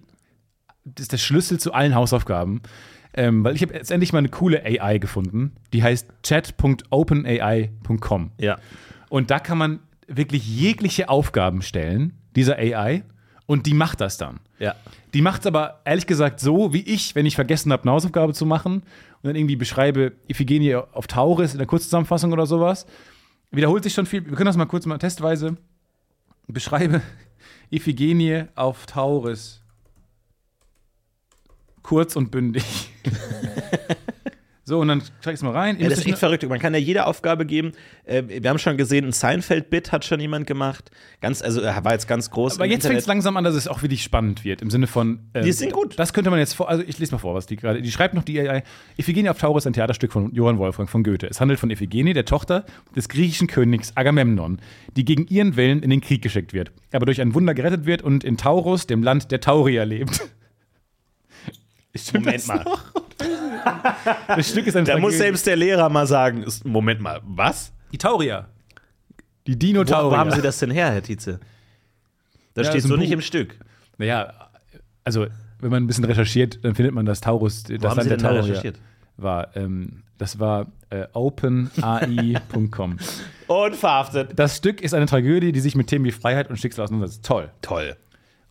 Speaker 3: das ist der Schlüssel zu allen Hausaufgaben. Ähm, weil ich habe jetzt endlich mal eine coole AI gefunden, die heißt chat.openai.com.
Speaker 2: Ja.
Speaker 3: Und da kann man wirklich jegliche Aufgaben stellen, dieser AI, und die macht das dann.
Speaker 2: Ja.
Speaker 3: Die macht es aber ehrlich gesagt so, wie ich, wenn ich vergessen habe, eine Hausaufgabe zu machen und dann irgendwie beschreibe Iphigenie auf Tauris in der Kurzzusammenfassung oder sowas. Wiederholt sich schon viel. Wir können das mal kurz mal testweise. Beschreibe Iphigenie auf Tauris. Kurz und bündig. so, und dann steig ich mal rein.
Speaker 2: Ja, das ist echt verrückt. Man kann ja jede Aufgabe geben. Äh, wir haben schon gesehen, ein Seinfeld-Bit hat schon jemand gemacht. Ganz, also er war jetzt ganz groß.
Speaker 3: Aber jetzt fängt es langsam an, dass es auch wirklich spannend wird. Im Sinne von. äh,
Speaker 2: Die sind gut.
Speaker 3: Das könnte man jetzt vor. Also, ich lese mal vor, was die gerade. Die schreibt noch die AI. Iphigenie auf Taurus, ein Theaterstück von Johann Wolfgang von Goethe. Es handelt von Iphigenie, der Tochter des griechischen Königs Agamemnon, die gegen ihren Willen in den Krieg geschickt wird, aber durch ein Wunder gerettet wird und in Taurus, dem Land der Taurier, lebt. Stimmt
Speaker 2: Moment
Speaker 3: das
Speaker 2: mal.
Speaker 3: noch? Das Stück ist ein
Speaker 2: Da muss selbst der Lehrer mal sagen: ist- Moment mal, was?
Speaker 3: Die Taurier. Die Dinotaurier.
Speaker 2: wo haben Sie das denn her, Herr Tietze? Das
Speaker 3: Ja,
Speaker 2: steht
Speaker 3: ein
Speaker 2: so nicht
Speaker 3: Buch.
Speaker 2: im Stück.
Speaker 3: Naja, also, wenn man ein bisschen recherchiert, dann findet man, dass Taurus das
Speaker 2: Wo haben
Speaker 3: Land
Speaker 2: Sie
Speaker 3: der Taurier
Speaker 2: recherchiert?
Speaker 3: war. Ähm, das war äh, openai.com.
Speaker 2: Und verhaftet.
Speaker 3: Das Stück ist eine Tragödie, die sich mit Themen wie Freiheit und Schicksal auseinandersetzt. Toll.
Speaker 2: Toll.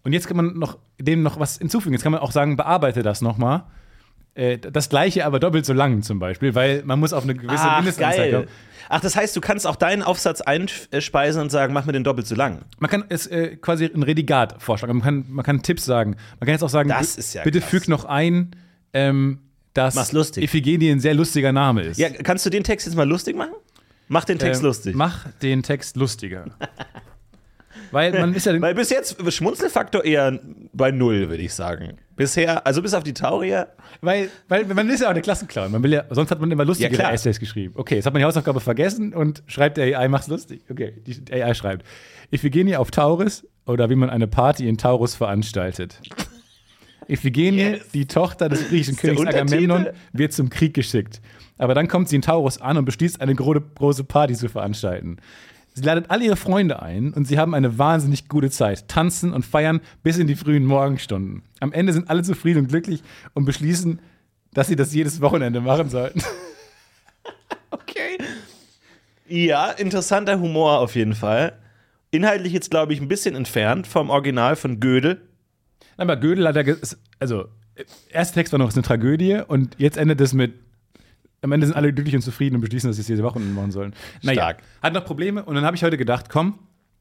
Speaker 3: Und jetzt kann man noch dem noch was hinzufügen. Jetzt kann man auch sagen, bearbeite das nochmal. Äh, das gleiche, aber doppelt so lang zum Beispiel, weil man muss auf eine gewisse
Speaker 2: Ach,
Speaker 3: Mindestanzahl kommen.
Speaker 2: Ach, das heißt, du kannst auch deinen Aufsatz einspeisen und sagen, mach mir den doppelt so lang.
Speaker 3: Man kann es äh, quasi ein Redigat vorschlagen. Man kann, man kann Tipps sagen. Man kann jetzt auch sagen,
Speaker 2: Das ist ja
Speaker 3: bitte
Speaker 2: krass.
Speaker 3: füg noch ein, ähm, dass
Speaker 2: Mach's lustig.
Speaker 3: Iphigenie ein sehr lustiger Name ist.
Speaker 2: Ja, kannst du den Text jetzt mal lustig machen? Mach den Text
Speaker 3: Ähm,
Speaker 2: lustig.
Speaker 3: Mach den Text lustiger. Weil man ist ja.
Speaker 2: Weil bis jetzt Schmunzelfaktor eher bei null, würde ich sagen. Bisher, also bis auf die Taurier.
Speaker 3: Weil, weil man ist ja auch der Klassenclown. Man will ja, sonst hat man immer lustigere
Speaker 2: Ja.
Speaker 3: Essays geschrieben. Okay, jetzt hat man die Hausaufgabe vergessen und schreibt der AI, mach's lustig. Okay, die AI schreibt. Iphigenie auf Taurus oder wie man eine Party in Taurus veranstaltet. Iphigenie,
Speaker 2: Yes.
Speaker 3: die Tochter des griechischen Königs? Agamemnon, wird zum Krieg geschickt. Aber dann kommt sie in Taurus an und beschließt, eine gro große Party zu veranstalten. Sie ladet alle ihre Freunde ein und sie haben eine wahnsinnig gute Zeit, tanzen und feiern bis in die frühen Morgenstunden. Am Ende sind alle zufrieden und glücklich und beschließen, dass sie das jedes Wochenende machen sollten.
Speaker 2: Okay. Ja, interessanter Humor auf jeden Fall. Inhaltlich jetzt, glaube ich, ein bisschen entfernt vom Original von Gödel.
Speaker 3: Aber Gödel hat ja, also, äh, erster Text war noch eine Tragödie und jetzt endet es mit, am Ende sind alle glücklich und zufrieden und beschließen, dass sie es jede Wochenende machen sollen. Naja,
Speaker 2: Stark.
Speaker 3: hat noch Probleme und dann habe ich heute gedacht, komm,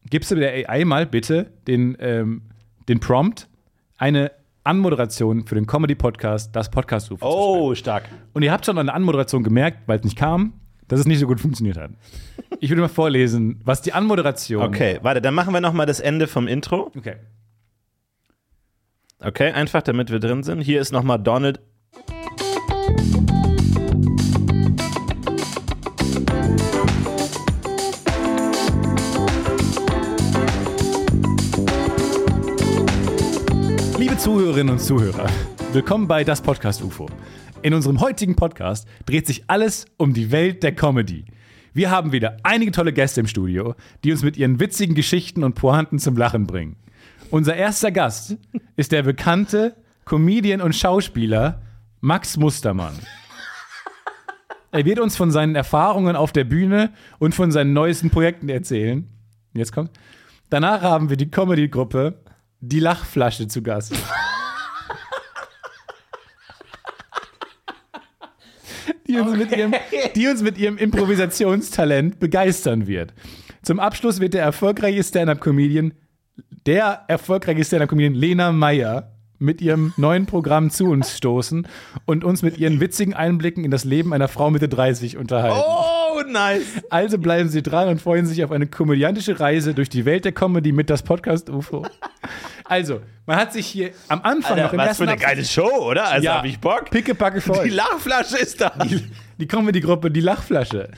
Speaker 3: gibst du der AI mal bitte den, ähm, den Prompt, eine Anmoderation für den Comedy-Podcast, das podcast UFO.
Speaker 2: Oh, stark.
Speaker 3: Und ihr habt schon an der Anmoderation gemerkt, weil es nicht kam, dass es nicht so gut funktioniert hat. Ich würde mal vorlesen, was die Anmoderation.
Speaker 2: Okay, warte, dann machen wir noch mal das Ende vom Intro.
Speaker 3: Okay.
Speaker 2: Okay, einfach, damit wir drin sind. Hier ist noch mal Donald.
Speaker 3: Zuhörerinnen und Zuhörer, willkommen bei Das Podcast UFO. In unserem heutigen Podcast dreht sich alles um die Welt der Comedy. Wir haben wieder einige tolle Gäste im Studio, die uns mit ihren witzigen Geschichten und Pointen zum Lachen bringen. Unser erster Gast ist der bekannte Comedian und Schauspieler Max Mustermann. Er wird uns von seinen Erfahrungen auf der Bühne und von seinen neuesten Projekten erzählen. Jetzt kommt. Danach haben wir die Comedy-Gruppe Die Lachflasche zu Gast. die uns, mit ihrem, die uns mit ihrem Improvisationstalent begeistern wird. Zum Abschluss wird der erfolgreiche Stand-Up-Comedian, der erfolgreiche Stand-Up-Comedian Lena Meyer mit ihrem neuen Programm zu uns stoßen und uns mit ihren witzigen Einblicken in das Leben einer Frau Mitte 30 unterhalten.
Speaker 2: Oh, nice.
Speaker 3: Also bleiben Sie dran und freuen sich auf eine komödiantische Reise durch die Welt der Comedy mit das Podcast UFO. Also, man hat sich hier am Anfang noch
Speaker 2: Alter,
Speaker 3: im
Speaker 2: was für eine
Speaker 3: Abschnitt-
Speaker 2: geile Show, oder? Also
Speaker 3: Ja,
Speaker 2: hab ich Bock.
Speaker 3: Pickepacke voll.
Speaker 2: Die Lachflasche ist da.
Speaker 3: Die Comedy-Gruppe Die Lachflasche.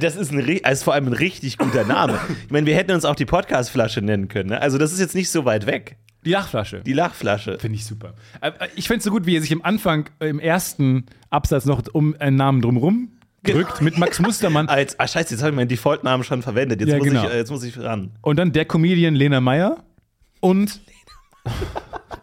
Speaker 2: Das ist, ein, also vor allem ein richtig guter Name. Ich meine, wir hätten uns auch die Podcastflasche nennen können. Ne? Also das ist jetzt nicht so weit weg.
Speaker 3: Die Lachflasche.
Speaker 2: Die Lachflasche.
Speaker 3: Finde ich super. Äh, äh, Ich finde es so gut, wie er sich im Anfang, äh, im ersten Absatz noch um einen Namen drumherum drückt mit Max Mustermann.
Speaker 2: Als, ah, scheiße, jetzt habe ich meinen Default-Namen schon verwendet. Jetzt,
Speaker 3: Ja,
Speaker 2: muss
Speaker 3: genau.
Speaker 2: ich, jetzt muss ich ran.
Speaker 3: Und dann der Comedian Lena Meyer und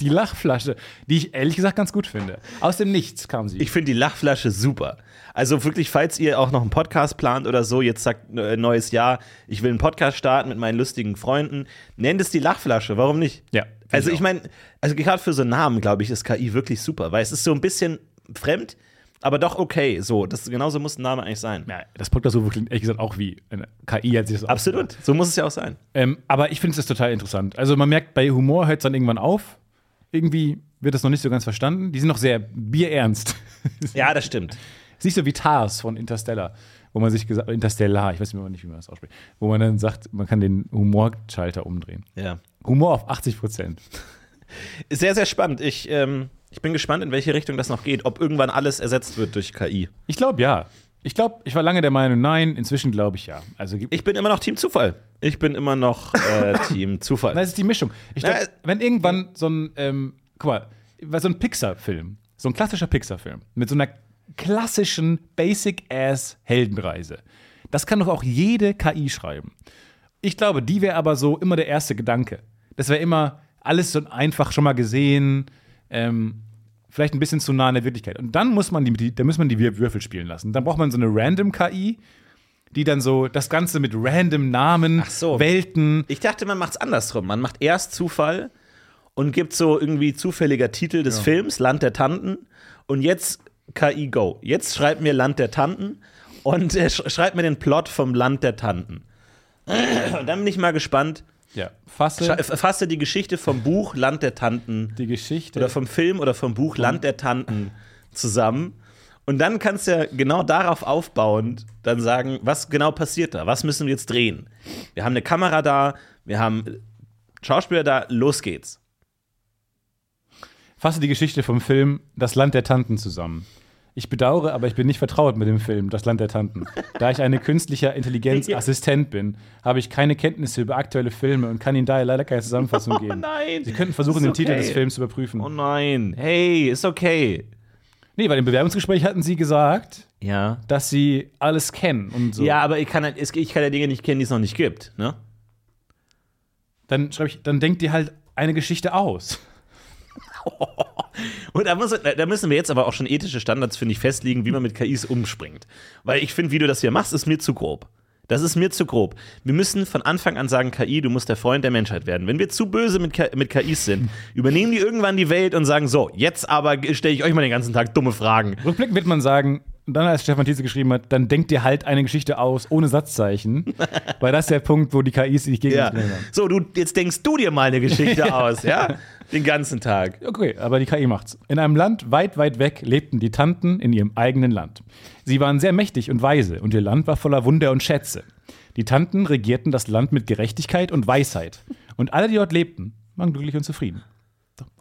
Speaker 3: die Lachflasche, die ich ehrlich gesagt ganz gut finde. Aus dem Nichts kam sie.
Speaker 2: Ich finde die Lachflasche super. Also wirklich, falls ihr auch noch einen Podcast plant oder so, jetzt sagt äh, neues Jahr, ich will einen Podcast starten mit meinen lustigen Freunden, nennt es die Lachflasche, warum nicht?
Speaker 3: Ja,
Speaker 2: Also
Speaker 3: ich
Speaker 2: meine, also gerade für so einen Namen, glaube ich, ist KI wirklich super, weil es ist so ein bisschen fremd, aber doch okay. So, das genauso muss ein Name eigentlich sein.
Speaker 3: ja, das Podcast so klingt ehrlich gesagt auch wie eine KI, hat sich das
Speaker 2: Absolut, so muss es ja auch sein.
Speaker 3: Ähm, aber ich finde es total interessant. Also man merkt, bei Humor hört es dann irgendwann auf. Irgendwie wird das noch nicht so ganz verstanden. Die sind noch sehr bierernst.
Speaker 2: Ja, das stimmt.
Speaker 3: ist nicht so wie Tars von Interstellar, wo man sich gesagt Interstellar, ich weiß immer nicht, wie man das ausspricht, wo man dann sagt, man kann den Humorschalter umdrehen.
Speaker 2: Ja.
Speaker 3: Humor auf 80 Prozent.
Speaker 2: Sehr, sehr spannend. Ich, ähm, ich bin gespannt, in welche Richtung das noch geht, ob irgendwann alles ersetzt wird durch KI.
Speaker 3: Ich glaube ja. Ich glaube, ich war lange der Meinung, nein, inzwischen glaube ich ja. Also
Speaker 2: Ich bin immer noch Team Zufall. Ich bin immer noch äh, Team Zufall.
Speaker 3: Das ist die Mischung. Ich glaube,
Speaker 2: Na,
Speaker 3: wenn irgendwann so ein, ähm, guck mal, so ein Pixar-Film, so ein klassischer Pixar-Film mit so einer klassischen Basic-Ass-Heldenreise, das kann doch auch jede KI schreiben. Ich glaube, die wäre aber so immer der erste Gedanke. Das wäre immer alles so einfach schon mal gesehen, ähm, vielleicht ein bisschen zu nah an der Wirklichkeit. Und dann muss man die, die, da muss man die Wür- Würfel spielen lassen. Dann braucht man so eine Random-KI, die dann so das Ganze mit random Namen,
Speaker 2: so.
Speaker 3: Welten,
Speaker 2: Ich dachte, man macht es andersrum. Man macht erst Zufall und gibt so irgendwie zufälliger Titel des Films, Land der Tanten. Und jetzt KI Go. Jetzt schreibt mir Land der Tanten und äh, sch schreibt mir den Plot vom Land der Tanten. Und dann bin ich mal gespannt.
Speaker 3: Ja, fasse
Speaker 2: Fasse die Geschichte vom Buch Land der Tanten
Speaker 3: die Geschichte.
Speaker 2: oder vom Film oder vom Buch Land der Tanten zusammen. Und dann kannst du ja genau darauf aufbauend dann sagen, was genau passiert da? Was müssen wir jetzt drehen? Wir haben eine Kamera da, wir haben Schauspieler da, los geht's.
Speaker 3: Fasse die Geschichte vom Film Das Land der Tanten zusammen. Ich bedauere, aber ich bin nicht vertraut mit dem Film Das Land der Tanten. Da ich eine künstlicher Intelligenzassistent bin, habe ich keine Kenntnisse über aktuelle Filme und kann Ihnen daher leider keine Zusammenfassung geben.
Speaker 2: nein.
Speaker 3: Sie könnten versuchen,
Speaker 2: Ist
Speaker 3: den Titel
Speaker 2: okay.
Speaker 3: des Films zu überprüfen.
Speaker 2: Oh nein. Hey, ist okay.
Speaker 3: nee, weil im Bewerbungsgespräch hatten Sie gesagt,
Speaker 2: Ja.
Speaker 3: dass Sie alles kennen und so.
Speaker 2: Ja, aber ich kann, halt- ich kann ja Dinge nicht kennen, die es noch nicht gibt. Ne?
Speaker 3: Dann schreibe ich, dann denkt ihr halt eine Geschichte aus.
Speaker 2: Und da, muss, da müssen wir jetzt aber auch schon ethische Standards, finde ich, festlegen, wie man mit KIs umspringt. Weil ich finde, wie du das hier machst, ist mir zu grob. Das ist mir zu grob. Wir müssen von Anfang an sagen, KI, du musst der Freund der Menschheit werden. Wenn wir zu böse mit, K mit KIs sind, übernehmen die irgendwann die Welt und sagen, so, jetzt aber stelle ich euch mal den ganzen Tag dumme Fragen.
Speaker 3: Rückblickend wird man sagen, und dann als Stefan Tietze geschrieben hat, dann denkt ihr halt eine Geschichte aus ohne Satzzeichen, weil das ist der Punkt, wo die KIs sich gegenseitig ja. haben.
Speaker 2: So, du, jetzt denkst du dir mal eine Geschichte aus, ja? Den ganzen Tag.
Speaker 3: Okay, aber die KI macht's. In einem Land weit, weit weg lebten die Tanten in ihrem eigenen Land. Sie waren sehr mächtig und weise und ihr Land war voller Wunder und Schätze. Die Tanten regierten das Land mit Gerechtigkeit und Weisheit. Und alle, die dort lebten, waren glücklich und zufrieden.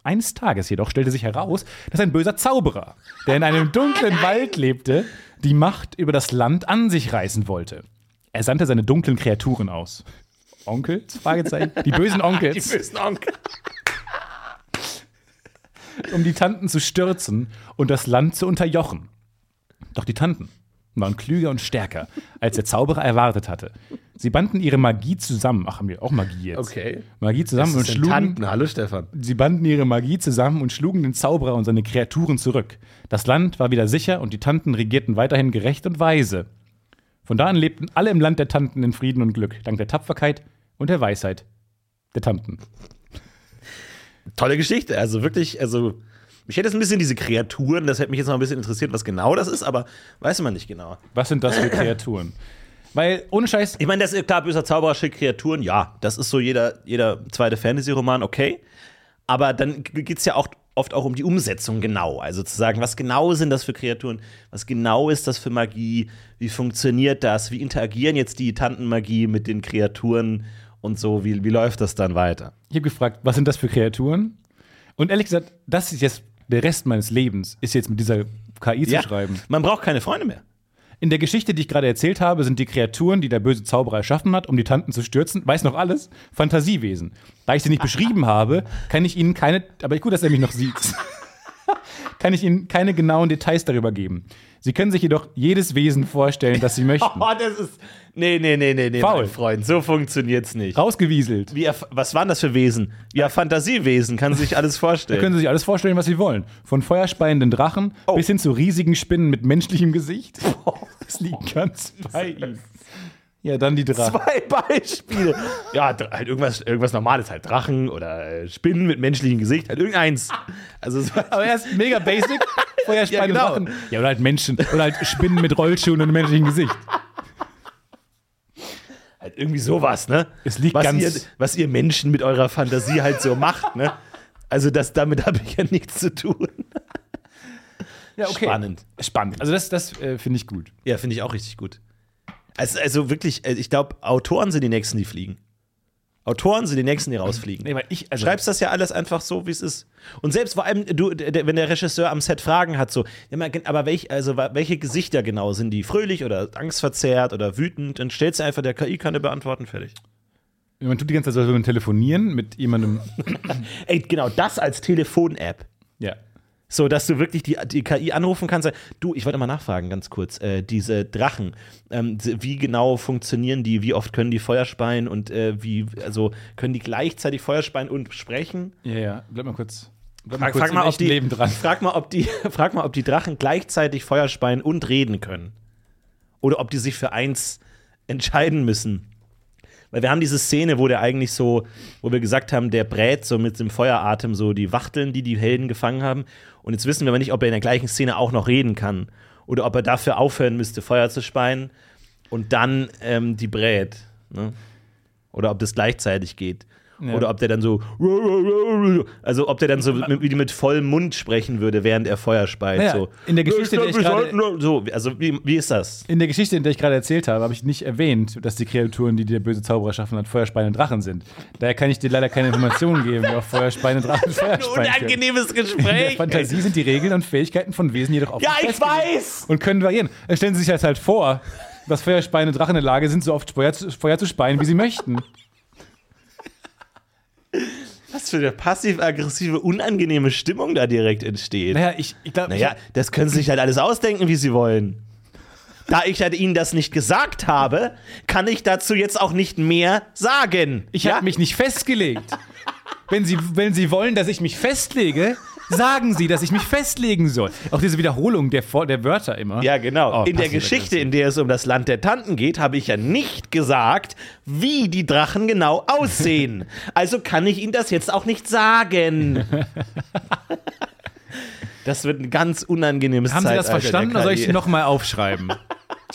Speaker 3: Eines Tages jedoch stellte sich heraus, dass ein böser Zauberer, der in einem dunklen Wald lebte, die Macht über das Land an sich reißen wollte. Er sandte seine dunklen Kreaturen aus. Onkels? Fragezeichen. Die bösen Onkels
Speaker 2: Die bösen Onkel.
Speaker 3: um die Tanten zu stürzen und das Land zu unterjochen. Doch die Tanten waren klüger und stärker, als der Zauberer erwartet hatte. Sie banden ihre Magie zusammen. Ach, haben wir auch Magie jetzt?
Speaker 2: Okay.
Speaker 3: Magie zusammen und schlugen.
Speaker 2: Hallo Stefan.
Speaker 3: Sie banden ihre Magie zusammen und schlugen den Zauberer und seine Kreaturen zurück. Das Land war wieder sicher und die Tanten regierten weiterhin gerecht und weise. Von da an lebten alle im Land der Tanten in Frieden und Glück, dank der Tapferkeit und der Weisheit der Tanten.
Speaker 2: Tolle Geschichte. Also wirklich, also Mich hätte jetzt ein bisschen diese Kreaturen, das hätte mich jetzt noch ein bisschen interessiert, was genau das ist, aber weiß man nicht genau.
Speaker 3: Was sind das für Kreaturen? Weil, ohne Scheiß,
Speaker 2: Ich meine, das ist klar, böser Zauberer, schickt Kreaturen, ja, das ist so jeder, jeder zweite Fantasy-Roman, okay. Aber dann geht es ja auch oft auch um die Umsetzung genau. Also zu sagen, was genau sind das für Kreaturen, was genau ist das für Magie, wie funktioniert das, wie interagieren jetzt die Tantenmagie mit den Kreaturen und so, wie, wie läuft das dann weiter?
Speaker 3: ich habe gefragt, was sind das für Kreaturen? Und ehrlich gesagt, das ist jetzt der Rest meines Lebens, ist jetzt mit dieser KI zu schreiben.
Speaker 2: Man braucht keine Freunde mehr.
Speaker 3: In der Geschichte, die ich gerade erzählt habe, sind die Kreaturen, die der böse Zauberer erschaffen hat, um die Tanten zu stürzen, weiß noch alles, Fantasiewesen. Da ich sie nicht beschrieben habe, kann ich Ihnen keine, aber gut, dass er mich noch sieht, kann ich Ihnen keine genauen Details darüber geben. Sie können sich jedoch jedes Wesen vorstellen, das Sie möchten.
Speaker 2: Oh, das ist. Nee, nee, nee, nee, nee,
Speaker 3: Faul.
Speaker 2: mein Freund. So funktioniert's nicht.
Speaker 3: Rausgewieselt.
Speaker 2: Wie, was waren das für Wesen? Ja, Fantasiewesen, kann sich alles vorstellen.
Speaker 3: Können Sie sich alles vorstellen, was Sie wollen. Von feuerspeienden Drachen
Speaker 2: Oh.
Speaker 3: bis hin zu riesigen Spinnen mit menschlichem Gesicht. Das liegt ganz bei Ihnen. Ja, dann die Drachen.
Speaker 2: Zwei Beispiele. Ja, halt irgendwas, irgendwas Normales, halt Drachen oder äh, Spinnen mit menschlichem Gesicht, halt irgendeins. Also so-
Speaker 3: Aber er ist mega basic. Feuerspeiende
Speaker 2: Ja, genau.
Speaker 3: Drachen. Ja, oder halt Menschen. Oder halt Spinnen mit Rollschuhen und einem menschlichen Gesicht.
Speaker 2: halt irgendwie sowas, ne?
Speaker 3: Es liegt
Speaker 2: was
Speaker 3: ganz-
Speaker 2: ihr, was ihr Menschen mit eurer Fantasie halt so macht, ne? Also das, damit habe ich ja nichts zu tun.
Speaker 3: Ja,
Speaker 2: Spannend.
Speaker 3: Spannend. Also das, das äh, finde ich gut.
Speaker 2: Ja, finde ich auch richtig gut. Also, also wirklich, äh, ich glaube, Autoren sind die Nächsten, die fliegen. Autoren sind die Nächsten, die rausfliegen.
Speaker 3: Nee, weil ich, also,
Speaker 2: schreibst das ja alles einfach so, wie es ist. Und selbst vor allem, du, wenn der Regisseur am Set Fragen hat, so, aber welch, also, welche Gesichter genau sind die? Fröhlich oder angstverzerrt oder wütend? Dann stellst du einfach, der KI kann dir beantworten, fertig.
Speaker 3: man tut die ganze Zeit so ein telefonieren mit jemandem.
Speaker 2: Ey, genau, das als Telefon-App.
Speaker 3: ja.
Speaker 2: So, dass du wirklich die, die KI anrufen kannst. Du, ich wollte mal nachfragen, ganz kurz. Äh, diese Drachen, ähm, wie genau funktionieren die? Wie oft können die Feuer speien und äh, wie, also können die gleichzeitig Feuer speien und sprechen?
Speaker 3: Ja, ja. Bleib mal kurz. Bleib mal
Speaker 2: Frag,
Speaker 3: kurz
Speaker 2: frag,
Speaker 3: im
Speaker 2: mal, ob
Speaker 3: echten
Speaker 2: die,
Speaker 3: Leben dran.
Speaker 2: frag, mal, ob die, frag mal, ob die Drachen gleichzeitig Feuer speien und reden können. Oder ob die sich für eins entscheiden müssen. Weil wir haben diese Szene, wo der eigentlich so, wo wir gesagt haben, der brät so mit dem Feueratem so die Wachteln, die die Helden gefangen haben. Und jetzt wissen wir aber nicht, ob er in der gleichen Szene auch noch reden kann. Oder ob er dafür aufhören müsste, Feuer zu speien und dann ähm, die brät. Ne? Oder ob das gleichzeitig geht.
Speaker 3: Ja.
Speaker 2: Oder ob der dann so, also ob der dann so mit, wie mit vollem Mund sprechen würde, während er Feuer speit.
Speaker 3: Naja,
Speaker 2: so.
Speaker 3: in der Geschichte,
Speaker 2: glaub,
Speaker 3: die ich gerade-
Speaker 2: so, also wie, wie ist das?
Speaker 3: In der Geschichte, in der ich gerade erzählt habe, habe ich nicht erwähnt, dass die Kreaturen, die der böse Zauberer erschaffen hat, feuerspeiende Drachen sind. Daher kann ich dir leider keine Informationen geben, wie auch feuerspeiende Drachen Feuer können.
Speaker 2: Unangenehmes
Speaker 3: In der
Speaker 2: Gespräch.
Speaker 3: Fantasie sind die Regeln und Fähigkeiten von Wesen jedoch auch
Speaker 2: Ja, ich weiß!
Speaker 3: Und können variieren. Stellen Sie sich das halt vor, dass feuerspeiende Drachen in der Lage sind, so oft Feuer zu, Feuer zu speien, wie sie möchten.
Speaker 2: Was für eine passiv-aggressive, unangenehme Stimmung da direkt entsteht.
Speaker 3: Naja, ich, ich glaube,
Speaker 2: Naja, das können sie sich halt alles ausdenken, wie sie wollen. Da ich halt ihnen das nicht gesagt habe, kann ich dazu jetzt auch nicht mehr sagen.
Speaker 3: ich
Speaker 2: ja?
Speaker 3: habe mich nicht festgelegt. Wenn sie, wenn sie wollen, dass ich mich festlege, sagen sie, dass ich mich festlegen soll. Auch diese Wiederholung der, der Wörter immer.
Speaker 2: Ja, genau.
Speaker 3: Oh,
Speaker 2: in der. Geschichte, in der es um das Land der Tanten geht, habe ich ja nicht gesagt, wie die Drachen genau aussehen. also kann ich Ihnen das jetzt auch nicht sagen. Das wird ein ganz unangenehmes
Speaker 3: Haben Sie das verstanden oder soll ich es nochmal aufschreiben?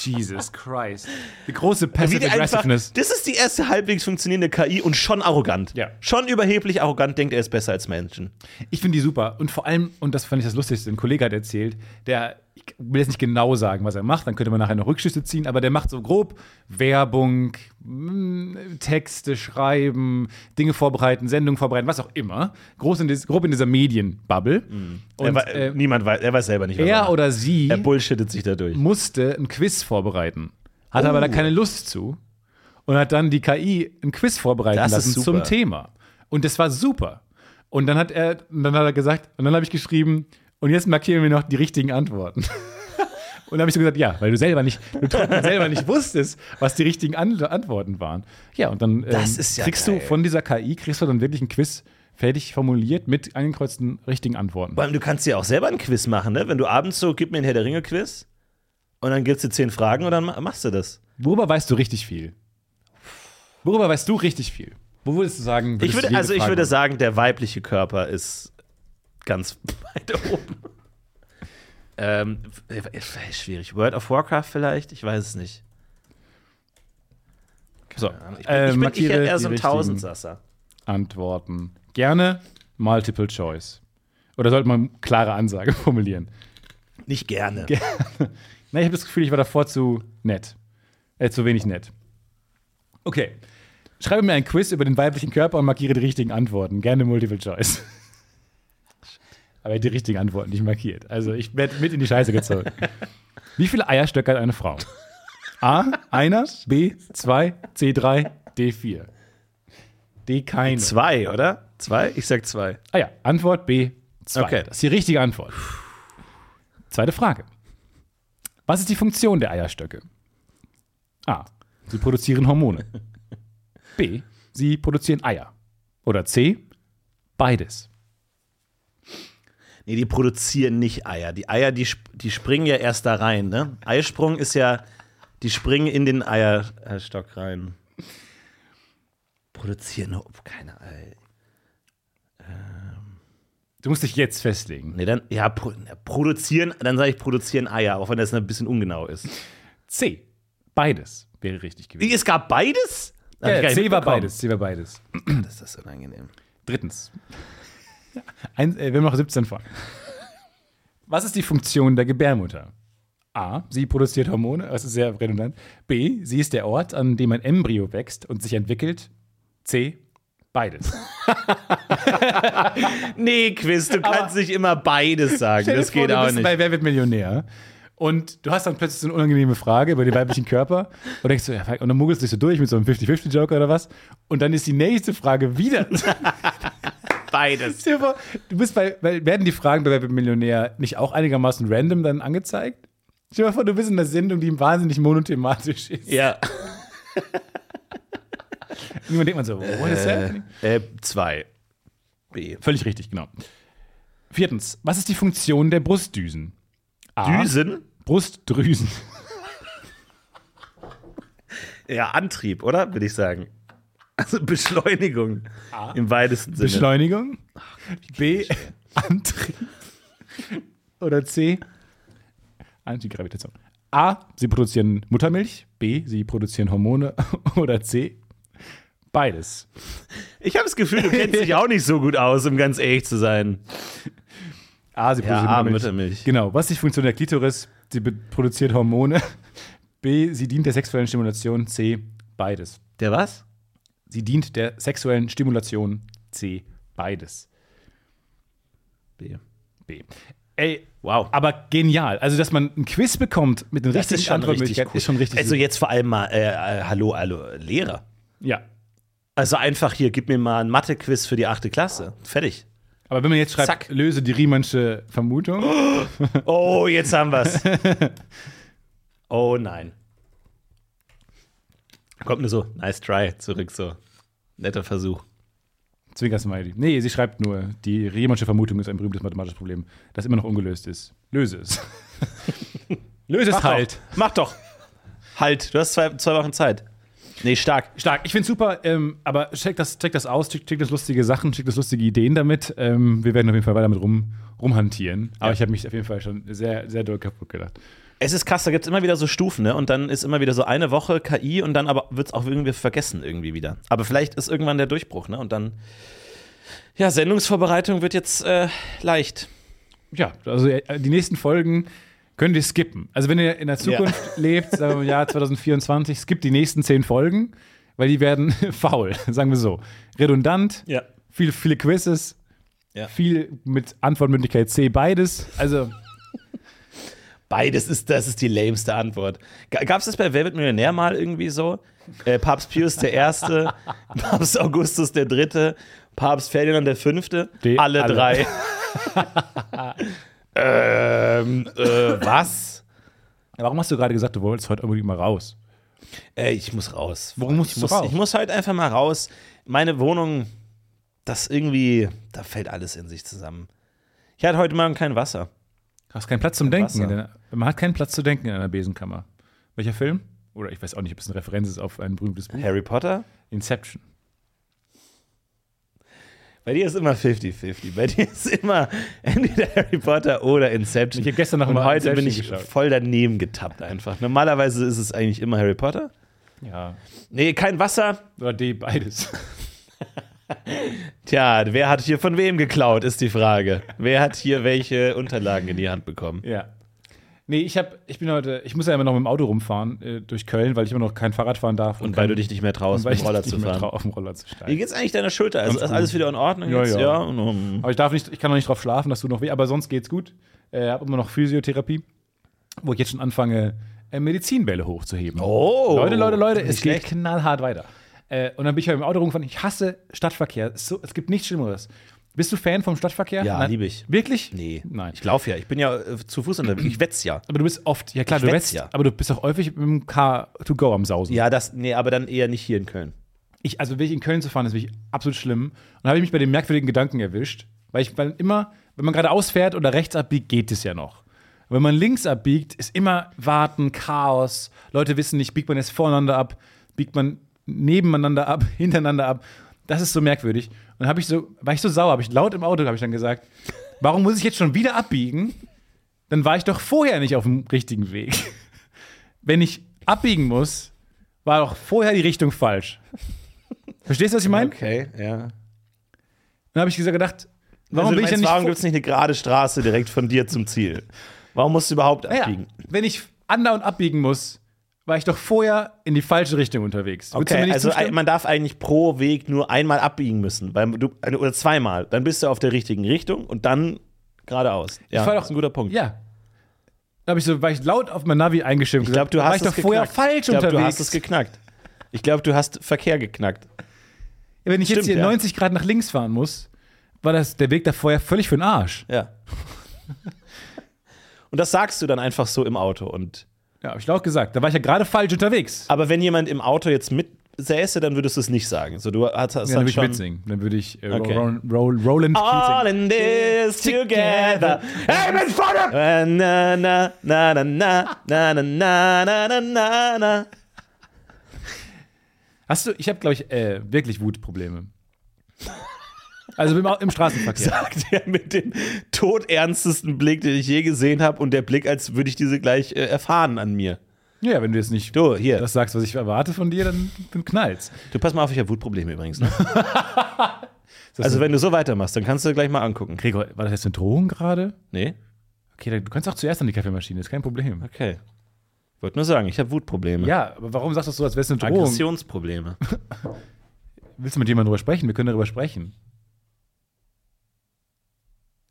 Speaker 3: Jesus Christ. Die große
Speaker 2: Wie
Speaker 3: Passive
Speaker 2: einfach,
Speaker 3: Aggressiveness.
Speaker 2: das ist die erste halbwegs funktionierende KI und schon arrogant.
Speaker 3: Ja.
Speaker 2: Schon überheblich arrogant denkt, er ist besser als Menschen.
Speaker 3: Ich finde die super. Und vor allem, und das fand ich das Lustigste, ein Kollege hat erzählt, der, ich will jetzt nicht genau sagen, was er macht, dann könnte man nachher noch Rückschlüsse ziehen, aber der macht so grob Werbung, mm, Texte schreiben, Dinge vorbereiten, Sendungen vorbereiten, was auch immer. Groß in grob in dieser Medienbubble.
Speaker 2: er,
Speaker 3: Und
Speaker 2: wei-
Speaker 3: äh,
Speaker 2: niemand weiß, er weiß selber nicht, was
Speaker 3: er
Speaker 2: macht.
Speaker 3: oder sie
Speaker 2: Er bullshittet sich dadurch.
Speaker 3: musste ein Quiz vorbereiten, hatte aber da
Speaker 2: Oh.
Speaker 3: keine Lust zu und hat dann die KI ein Quiz vorbereiten
Speaker 2: Das
Speaker 3: lassen zum Thema. Und das war super. Und dann hat er, dann hat er gesagt, und dann habe ich geschrieben, und jetzt markieren wir noch die richtigen Antworten. Und dann habe ich so gesagt, ja, weil du selber nicht, du selber nicht wusstest, was die richtigen An Antworten waren. Ja, und dann ähm,
Speaker 2: ja
Speaker 3: kriegst
Speaker 2: geil.
Speaker 3: du von dieser KI, kriegst du dann wirklich ein Quiz fertig formuliert mit angekreuzten richtigen Antworten.
Speaker 2: Vor allem, du kannst ja auch selber ein Quiz machen, ne? Wenn du abends so, gib mir ein Herr der Ringe-Quiz und dann gibst du zehn Fragen und dann ma- machst du das.
Speaker 3: Worüber weißt du richtig viel? Worüber weißt du richtig viel? Wo würdest du sagen,
Speaker 2: Ich würde, also ich
Speaker 3: Frage
Speaker 2: würde sagen, der weibliche Körper ist ganz weit oben. ähm, äh, schwierig. World of Warcraft vielleicht? Ich weiß es nicht.
Speaker 3: So,
Speaker 2: Ich bin,
Speaker 3: äh,
Speaker 2: ich bin
Speaker 3: markiere
Speaker 2: eher so ein Tausendsasser.
Speaker 3: Antworten. Gerne Multiple Choice. Oder sollte man klare Ansage formulieren?
Speaker 2: Nicht gerne.
Speaker 3: Na, ich habe das Gefühl, ich war davor zu nett. Äh, zu wenig nett. Okay. Schreibe mir ein Quiz über den weiblichen Körper und markiere die richtigen Antworten. Gerne Multiple Choice. Aber die richtigen Antworten nicht markiert. Also ich werde mit in die Scheiße gezogen. Wie viele Eierstöcke hat eine Frau? A, einer, B, zwei, C, drei, D, vier. D, keine.
Speaker 2: Zwei, oder? Zwei? Ich sag zwei.
Speaker 3: Ah ja, Antwort B, zwei.
Speaker 2: Okay.
Speaker 3: Das ist die richtige Antwort. Zweite Frage. Was ist die Funktion der Eierstöcke? A. Sie produzieren Hormone. B. Sie produzieren Eier. Oder C. Beides.
Speaker 2: Nee, die produzieren nicht Eier. Die Eier, die, die springen ja erst da rein, ne? Eisprung ist ja, die springen in den Eierstock rein. Produzieren, oh, keine Eier.
Speaker 3: Du musst dich jetzt festlegen.
Speaker 2: Nee, dann, ja, pro, produzieren, dann sage ich produzieren Eier, auch wenn das ein bisschen ungenau ist.
Speaker 3: C. Beides wäre richtig gewesen.
Speaker 2: Es gab beides?
Speaker 3: Ja, C war beides. C war beides.
Speaker 2: Das ist unangenehm.
Speaker 3: Drittens. Ein, äh, wir haben noch 17 Fragen. Was ist die Funktion der Gebärmutter? A. Sie produziert Hormone, das ist sehr redundant. B. Sie ist der Ort, an dem ein Embryo wächst und sich entwickelt. C. Beides.
Speaker 2: Nee, Quiz, du kannst nicht immer beides sagen. Das
Speaker 3: vor,
Speaker 2: geht auch nicht.
Speaker 3: bei Wer wird Millionär? Und du hast dann plötzlich so eine unangenehme Frage über den weiblichen Körper und denkst so, ja, und dann muggelst du dich so durch mit so einem 50-50-Joker oder was. Und dann ist die nächste Frage wieder.
Speaker 2: Beides.
Speaker 3: Du bist bei, weil werden die Fragen bei Wer Millionär nicht auch einigermaßen random dann angezeigt? Stell dir vor, du bist in einer Sendung, die wahnsinnig monothematisch ist.
Speaker 2: Ja.
Speaker 3: Irgendwann denkt man so, what is happening?
Speaker 2: Äh, zwei. B.
Speaker 3: Völlig richtig, genau. Viertens, was ist die Funktion der Brustdüsen? A.
Speaker 2: Düsen?
Speaker 3: Brustdrüsen.
Speaker 2: Ja, Antrieb, oder? Würde ich sagen. Also Beschleunigung im weitesten Sinne.
Speaker 3: Beschleunigung. B. Antrieb. Oder C. Antigravitation. A. Sie produzieren Muttermilch. B. Sie produzieren Hormone. Oder C. Beides.
Speaker 2: Ich habe das Gefühl, du kennst dich auch nicht so gut aus, um ganz ehrlich zu sein.
Speaker 3: A. Sie
Speaker 2: Ja,
Speaker 3: produzieren
Speaker 2: A,
Speaker 3: Muttermilch.
Speaker 2: Muttermilch.
Speaker 3: Genau. Was ist die Funktion der Klitoris? Sie produziert Hormone. B. Sie dient der sexuellen Stimulation. C. Beides.
Speaker 2: Der was?
Speaker 3: Sie dient der sexuellen Stimulation. C. Beides.
Speaker 2: B.
Speaker 3: B. Ey,
Speaker 2: Wow.
Speaker 3: aber genial. Also, dass man ein Quiz bekommt mit den
Speaker 2: Das
Speaker 3: richtigen
Speaker 2: ist schon richtig
Speaker 3: Antwortmöglichkeiten,
Speaker 2: cool.
Speaker 3: ist schon richtig.
Speaker 2: Also jetzt vor allem mal, äh, äh, hallo, hallo, Lehrer.
Speaker 3: ja.
Speaker 2: Also einfach hier, gib mir mal ein Mathe-Quiz für die achte Klasse. Fertig.
Speaker 3: Aber wenn man jetzt schreibt,
Speaker 2: Zack.
Speaker 3: löse die Riemannsche Vermutung,
Speaker 2: Oh, jetzt haben wir's. oh nein. Kommt nur so, nice try, zurück so. Netter Versuch.
Speaker 3: Zwinker-Smiley. Nee, sie schreibt nur, die Riemannsche Vermutung ist ein berühmtes mathematisches Problem, das immer noch ungelöst ist. Löse es. löse es
Speaker 2: Mach
Speaker 3: halt.
Speaker 2: Doch. Mach doch. Halt, du hast zwei, zwei Wochen Zeit. Nee, stark.
Speaker 3: Stark. Ich finde super, ähm, aber check das, check das aus, check, check das lustige Sachen, check das lustige Ideen damit. Ähm, wir werden auf jeden Fall weiter damit rum, rumhantieren. Aber
Speaker 2: Ja.
Speaker 3: ich habe mich auf jeden Fall schon sehr, sehr doll kaputt gedacht.
Speaker 2: Es ist krass, da gibt es immer wieder so Stufen, ne? Und dann ist immer wieder so eine Woche KI und dann aber wird es auch irgendwie vergessen irgendwie wieder. Aber vielleicht ist irgendwann der Durchbruch, ne? Und dann, ja, Sendungsvorbereitung wird jetzt äh, leicht.
Speaker 3: Ja, also äh, die nächsten Folgen könnt ihr skippen. Also wenn ihr in der Zukunft lebt, sagen wir im Jahr 2024, skippt die nächsten zehn Folgen, weil die werden faul, sagen wir so. Redundant,
Speaker 2: Ja.
Speaker 3: viele, viele Quizzes,
Speaker 2: Ja.
Speaker 3: viel mit Antwortmöglichkeit C, beides. Also
Speaker 2: Beides ist, das ist die lameste Antwort. Gab es das bei Wer wird Millionär mal irgendwie so? Äh, Papst Pius der Erste, Papst Augustus der Dritte, Papst Ferdinand der Fünfte,
Speaker 3: Die
Speaker 2: alle,
Speaker 3: alle.
Speaker 2: drei. ähm, äh, was?
Speaker 3: warum hast du gerade gesagt, du wolltest heute unbedingt mal raus?
Speaker 2: Äh, ich muss raus.
Speaker 3: Warum musst
Speaker 2: ich
Speaker 3: du
Speaker 2: muss,
Speaker 3: raus?
Speaker 2: Ich muss heute einfach mal raus. Meine Wohnung, das irgendwie, da fällt alles in sich zusammen. Ich hatte heute Morgen kein Wasser.
Speaker 3: Du hast keinen Platz zum Denken. Man hat keinen Platz zu denken in einer Besenkammer. Welcher Film? Oder ich weiß auch nicht, ob es eine Referenz ist auf ein berühmtes Buch.
Speaker 2: Harry Potter?
Speaker 3: Inception.
Speaker 2: Bei dir ist immer 50-50. Bei dir ist immer entweder Harry Potter oder Inception.
Speaker 3: Ich hab gestern noch
Speaker 2: Und
Speaker 3: mal
Speaker 2: heute bin
Speaker 3: Inception
Speaker 2: ich
Speaker 3: geschaut.
Speaker 2: voll daneben getappt einfach. Normalerweise ist es eigentlich immer Harry Potter.
Speaker 3: Ja.
Speaker 2: Nee, kein Wasser.
Speaker 3: Oder D, beides.
Speaker 2: Tja, wer hat hier von wem geklaut, ist die Frage. Wer hat hier welche Unterlagen in die Hand bekommen?
Speaker 3: Ja. Nee, ich hab, ich bin heute, ich muss ja immer noch mit dem Auto rumfahren äh, durch Köln, weil ich immer noch kein Fahrrad fahren darf.
Speaker 2: Und
Speaker 3: kein-
Speaker 2: weil du dich nicht mehr traust,
Speaker 3: und
Speaker 2: mit dem Roller zu fahren.
Speaker 3: trau, auf dem Roller zu
Speaker 2: Wie
Speaker 3: steigen.
Speaker 2: geht's eigentlich deiner Schulter? Also ist alles wieder in Ordnung
Speaker 3: Ja,
Speaker 2: jetzt?
Speaker 3: ja.
Speaker 2: und, um,
Speaker 3: Aber ich darf nicht, ich kann noch nicht drauf schlafen, dass du noch weh, aber sonst geht's gut. Äh, habe immer noch Physiotherapie, wo ich jetzt schon anfange, äh, Medizinbälle hochzuheben.
Speaker 2: Oh,
Speaker 3: Leute, Leute, Leute, es geht
Speaker 2: schlecht.
Speaker 3: knallhart weiter. Äh, und dann bin ich halt im Auto rumgefahren. Ich hasse Stadtverkehr. So, es gibt nichts Schlimmeres. Bist du Fan vom Stadtverkehr?
Speaker 2: Ja,
Speaker 3: Nein.
Speaker 2: liebe ich.
Speaker 3: Wirklich?
Speaker 2: Nee,
Speaker 3: Nein.
Speaker 2: ich laufe ja. Ich bin ja äh, zu Fuß unterwegs. Ich wetz ja.
Speaker 3: Aber du bist oft, ja klar,
Speaker 2: Ich
Speaker 3: du
Speaker 2: wetz ja.
Speaker 3: aber du bist auch häufig mit dem Car to go am Sausen.
Speaker 2: Ja, das, nee, aber dann eher nicht hier in Köln.
Speaker 3: Ich, also wirklich in Köln zu fahren, ist wirklich absolut schlimm. Und da habe ich mich bei den merkwürdigen Gedanken erwischt. Weil ich, weil immer, wenn man gerade ausfährt oder rechts abbiegt, geht es ja noch. Wenn man links abbiegt, ist immer Warten, Chaos. Leute wissen nicht, biegt man jetzt voreinander ab, biegt man nebeneinander ab, hintereinander ab. Das ist so merkwürdig. Und dann habe ich so, war ich so sauer, habe ich laut im Auto, habe ich dann gesagt, warum muss ich jetzt schon wieder abbiegen? Dann war ich doch vorher nicht auf dem richtigen Weg. Wenn ich abbiegen muss, war doch vorher die Richtung falsch. Verstehst du, was ich meine?
Speaker 2: Okay, ja.
Speaker 3: Dann habe ich gesagt, gedacht, warum
Speaker 2: also,
Speaker 3: bin ich denn nicht
Speaker 2: Warum gibt es nicht eine gerade Straße direkt von dir zum Ziel? Warum musst du überhaupt
Speaker 3: Naja,
Speaker 2: abbiegen?
Speaker 3: wenn ich andauernd abbiegen muss, war ich doch vorher in die falsche Richtung unterwegs.
Speaker 2: Okay, also
Speaker 3: zustimmen?
Speaker 2: man darf eigentlich pro Weg nur einmal abbiegen müssen, weil du, oder zweimal. Dann bist du auf der richtigen Richtung und dann geradeaus. Ja, das
Speaker 3: doch-
Speaker 2: ist ein guter Punkt.
Speaker 3: ja. Da habe ich so, war ich laut auf mein Navi eingeschimpft.
Speaker 2: Ich glaube, du
Speaker 3: war
Speaker 2: hast
Speaker 3: ich doch
Speaker 2: es
Speaker 3: vorher
Speaker 2: geknackt.
Speaker 3: falsch
Speaker 2: ich glaub,
Speaker 3: unterwegs.
Speaker 2: Du hast es geknackt. Ich glaube, du hast Verkehr geknackt.
Speaker 3: Wenn ich jetzt
Speaker 2: Stimmt,
Speaker 3: hier
Speaker 2: ja.
Speaker 3: 90 Grad nach links fahren muss, war das der Weg da vorher völlig für den Arsch.
Speaker 2: Ja. und das sagst du dann einfach so im Auto. Und
Speaker 3: Ja, habe ich laut gesagt. Da war ich ja gerade falsch unterwegs.
Speaker 2: aber wenn jemand im Auto jetzt mitsäße, dann würdest du es nicht sagen. So, du hast, hast
Speaker 3: Ja, dann würde ich mitsingen. Dann würde ich äh,
Speaker 2: Okay.
Speaker 3: Roll, Roll, Roland
Speaker 2: All
Speaker 3: Keating.
Speaker 2: in this together. Hey, mit! Na, na, na, na, na, na, na, na, na, na, na, na.
Speaker 3: Hast du, ich habe, glaube ich, äh, wirklich Wutprobleme. Also im, im Straßenverkehr.
Speaker 2: Sagt er mit dem todernstesten Blick, den ich je gesehen habe und der Blick, als würde ich diese gleich äh, erfahren an mir.
Speaker 3: Ja, wenn du jetzt nicht
Speaker 2: Du, hier.
Speaker 3: das sagst, was ich erwarte von dir, dann, dann knallt's.
Speaker 2: Du pass mal auf, ich habe Wutprobleme übrigens. Ne? Also
Speaker 3: so-
Speaker 2: wenn du so weitermachst, dann kannst du gleich mal angucken.
Speaker 3: Gregor, war das jetzt eine Drohung gerade?
Speaker 2: Nee?
Speaker 3: Okay, dann, du kannst auch zuerst an die Kaffeemaschine, ist kein Problem.
Speaker 2: Okay. Wollte nur sagen, ich habe Wutprobleme.
Speaker 3: Ja, aber warum sagst du das so, als wäre es eine Drohung?
Speaker 2: Aggressionsprobleme.
Speaker 3: Willst du mit jemandem darüber sprechen? Wir können darüber sprechen.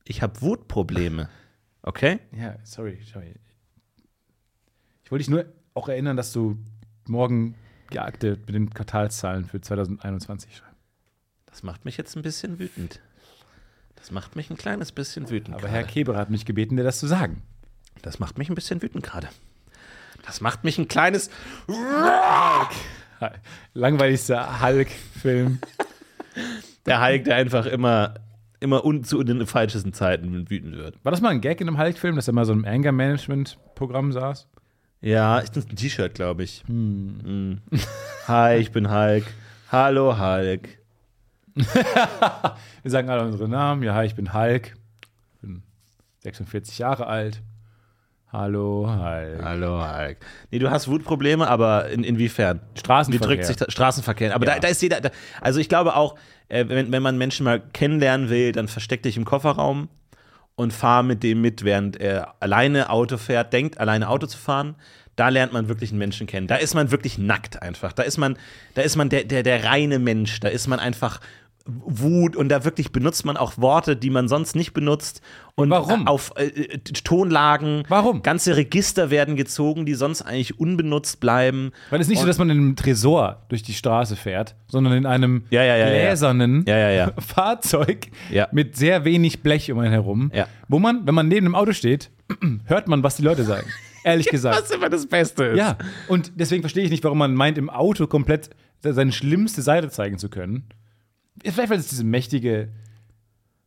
Speaker 2: Ich habe Wutprobleme. Okay?
Speaker 3: Ja, sorry, sorry. Ich wollte dich nur auch erinnern, dass du morgen die Akte mit den Quartalszahlen für 2021 schreibst.
Speaker 2: Das macht mich jetzt ein bisschen wütend. Das macht mich ein kleines bisschen wütend.
Speaker 3: Aber Herr
Speaker 2: gerade.
Speaker 3: Keberer hat mich gebeten, dir das zu sagen.
Speaker 2: Das macht mich ein bisschen wütend gerade. Das macht mich ein kleines.
Speaker 3: Langweiligster Hulk-Film.
Speaker 2: Der Hulk, der einfach immer, immer un zu den falschesten Zeiten wütend wird.
Speaker 3: War das mal ein Gag in einem Hulk-Film, dass er mal so im Anger-Management-Programm saß?
Speaker 2: Ja, ich ist ein T-Shirt, glaube ich. Mm. Hi, ich bin Hulk. Hallo, Hulk.
Speaker 3: Wir sagen alle unsere Namen. Ja, hi, ich bin Hulk. Bin 46 Jahre alt. Hallo, Hulk.
Speaker 2: Hallo, Hulk. Nee, du hast Wutprobleme, aber in, inwiefern? Wie
Speaker 3: Straßenverkehr.
Speaker 2: drückt sich das? Straßenverkehr. Aber
Speaker 3: Ja.
Speaker 2: da, da ist jeder. Da, also ich glaube auch, äh, wenn, wenn man Menschen mal kennenlernen will, dann versteck dich im Kofferraum und fahr mit dem mit, während er alleine Auto fährt, denkt, alleine Auto zu fahren. Da lernt man wirklich einen Menschen kennen. Da ist man wirklich nackt einfach. Da ist man, da ist man der, der, der reine Mensch. Da ist man einfach Wut und da wirklich benutzt man auch Worte, die man sonst nicht benutzt. Und
Speaker 3: Warum?
Speaker 2: auf äh, äh, Tonlagen.
Speaker 3: Warum?
Speaker 2: Ganze Register werden gezogen, die sonst eigentlich unbenutzt bleiben.
Speaker 3: Weil es ist nicht so, dass man in einem Tresor durch die Straße fährt, sondern in einem
Speaker 2: Ja, ja, ja,
Speaker 3: gläsernen. Fahrzeug mit sehr wenig Blech um einen herum, wo man, wenn man neben dem Auto steht, hört man, was die Leute sagen. Ehrlich gesagt.
Speaker 2: Was immer das Beste ist.
Speaker 3: Ja, und deswegen verstehe ich nicht, warum man meint, im Auto komplett seine schlimmste Seite zeigen zu können. Vielleicht, weil es diese mächtige.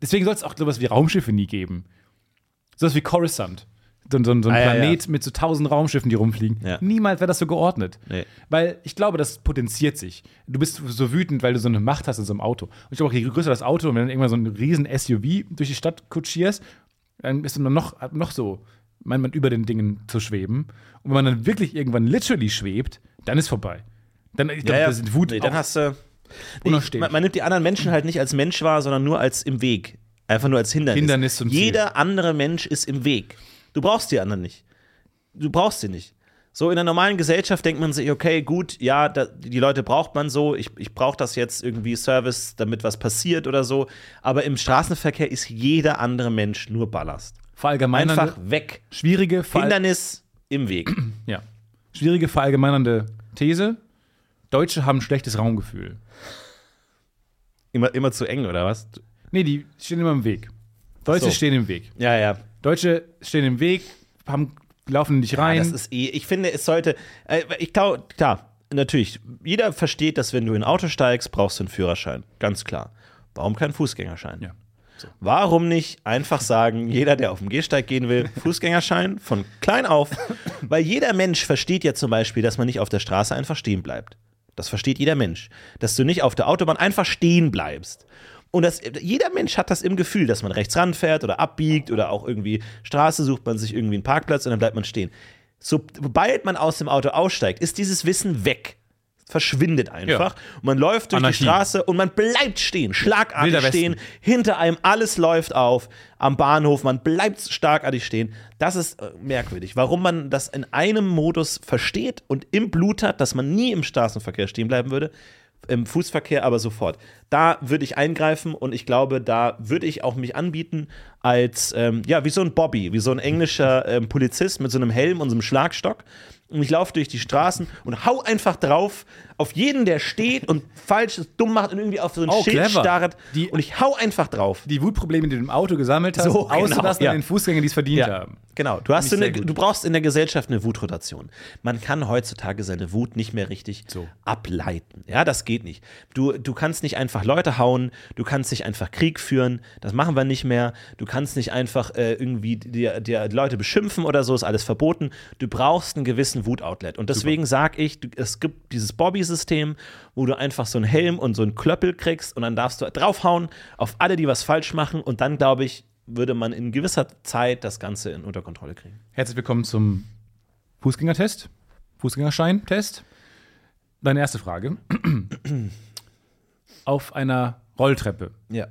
Speaker 3: Deswegen soll es auch sowas wie Raumschiffe nie geben. Sowas wie Coruscant. so, so, so ein
Speaker 2: Ah, ja,
Speaker 3: Planet mit so tausend Raumschiffen, die rumfliegen.
Speaker 2: Ja.
Speaker 3: Niemals wäre das so geordnet.
Speaker 2: Nee.
Speaker 3: Weil ich glaube, das potenziert sich. Du bist so wütend, weil du so eine Macht hast in so einem Auto. Und ich glaube auch, je größer das Auto und wenn du dann irgendwann so ein riesen SUV durch die Stadt kutschierst, dann ist man noch, noch so, meint man, über den Dingen zu schweben. Und wenn man dann wirklich irgendwann literally schwebt, dann ist vorbei. Dann, ich glaube, das ist Wut
Speaker 2: nee, dann hast du. Nee,
Speaker 3: unausstehlich.
Speaker 2: man, man nimmt die anderen Menschen halt nicht als Mensch wahr, sondern nur als im Weg. Einfach nur als Hindernis.
Speaker 3: Hindernis zum Ziel.
Speaker 2: Jeder andere Mensch ist im Weg. Du brauchst die anderen nicht. Du brauchst sie nicht. So in der normalen Gesellschaft denkt man sich, okay, gut, ja, da, die Leute braucht man so, ich, ich brauche das jetzt irgendwie Service, damit was passiert oder so. Aber im Straßenverkehr ist jeder andere Mensch nur Ballast.
Speaker 3: verallgemeinernde,
Speaker 2: Einfach weg.
Speaker 3: schwierige, Verall
Speaker 2: Hindernis im Weg.
Speaker 3: ja. schwierige verallgemeinernde These. Deutsche haben ein schlechtes Raumgefühl.
Speaker 2: Immer, immer zu eng, oder was?
Speaker 3: Nee, die stehen immer im Weg. Deutsche
Speaker 2: So.
Speaker 3: stehen im Weg.
Speaker 2: Ja, ja.
Speaker 3: Deutsche stehen im Weg, haben, laufen nicht rein.
Speaker 2: Ja, das ist eh, ich finde, es sollte, äh, ich glaube, klar, natürlich, jeder versteht, dass wenn du in ein Auto steigst, brauchst du einen Führerschein. Ganz klar. Warum kein Fußgängerschein?
Speaker 3: Ja.
Speaker 2: Warum nicht einfach sagen, jeder, der auf dem Gehsteig gehen will, Fußgängerschein von klein auf? Weil jeder Mensch versteht ja zum Beispiel, dass man nicht auf der Straße einfach stehen bleibt. Das versteht jeder Mensch. Dass du nicht auf der Autobahn einfach stehen bleibst. Und das, jeder Mensch hat das im Gefühl, dass man rechts ranfährt oder abbiegt oder auch irgendwie Straße sucht man sich irgendwie einen Parkplatz und dann bleibt man stehen. Sobald man aus dem Auto aussteigt, ist dieses Wissen weg. Verschwindet einfach. Und man läuft durch
Speaker 3: Anarchie.
Speaker 2: die Straße und man bleibt stehen, schlagartig stehen. Hinter einem alles läuft auf. Am Bahnhof, man bleibt schlagartig stehen. Das ist äh, merkwürdig. Warum man das in einem Modus versteht und im Blut hat, dass man nie im Straßenverkehr stehen bleiben würde, im Fußverkehr aber sofort. Da würde ich eingreifen und ich glaube, da würde ich auch mich anbieten als, ähm, ja, wie so ein Bobby, wie so ein englischer ähm, Polizist mit so einem Helm und so einem Schlagstock. Und ich laufe durch die Straßen und hau einfach drauf auf jeden, der steht und falsch dumm macht und irgendwie auf so ein
Speaker 3: Oh,
Speaker 2: Schild
Speaker 3: clever.
Speaker 2: starrt.
Speaker 3: Die-
Speaker 2: und ich hau einfach drauf.
Speaker 3: die Wutprobleme, die du im Auto gesammelt hast,
Speaker 2: So, genau,
Speaker 3: auszulassen
Speaker 2: ja.
Speaker 3: an den Fußgängern, die es verdient haben.
Speaker 2: Genau, du, hast eine, du brauchst in der Gesellschaft eine Wutrotation. Man kann heutzutage seine Wut nicht mehr richtig
Speaker 3: So.
Speaker 2: ableiten. Ja, das geht nicht. Du, du kannst nicht einfach Leute hauen, du kannst nicht einfach Krieg führen, das machen wir nicht mehr. Du kannst nicht einfach äh, irgendwie dir, dir Leute beschimpfen oder so, ist alles verboten. Du brauchst einen gewissen Wutoutlet. Und deswegen sage ich, es gibt dieses Bobby-System, wo du einfach so einen Helm und so einen Klöppel kriegst und dann darfst du draufhauen auf alle, die was falsch machen und dann, glaube ich, würde man in gewisser Zeit das Ganze in unter Kontrolle kriegen.
Speaker 3: Herzlich willkommen zum Fußgängertest, Fußgängerschein-Test. Deine erste Frage. Auf einer Rolltreppe.
Speaker 2: Ja.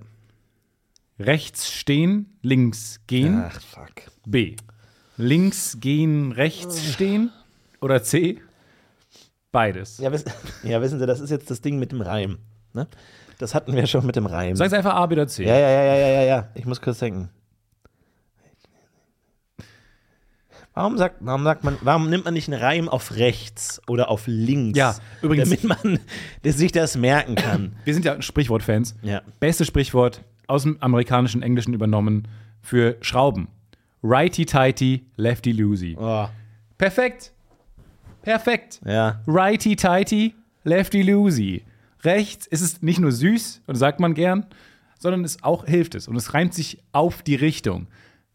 Speaker 3: Rechts stehen, links gehen.
Speaker 2: Ach, fuck.
Speaker 3: B. Links gehen, rechts stehen. Oder C. Beides.
Speaker 2: Ja, wissen, ja, wissen Sie, das ist jetzt das Ding mit dem Reim. Ne? Das hatten wir schon mit dem Reim.
Speaker 3: Sag einfach A, B oder C.
Speaker 2: Ja, ja, ja, ja, ja, ja. Ich muss kurz denken. Warum sagt, warum sagt man, warum nimmt man nicht einen Reim auf rechts oder auf links?
Speaker 3: Ja, übrigens-
Speaker 2: Damit man sich das merken kann.
Speaker 3: Wir sind ja Sprichwort-Fans.
Speaker 2: Ja.
Speaker 3: Bestes Sprichwort aus dem amerikanischen Englischen übernommen für Schrauben. Righty-tighty, lefty-loosey.
Speaker 2: Oh,
Speaker 3: Perfekt. Perfekt.
Speaker 2: ja.
Speaker 3: Righty-tighty, lefty-loosey. Rechts ist es nicht nur süß, und sagt man gern, sondern es auch hilft es. Und es reimt sich auf die Richtung.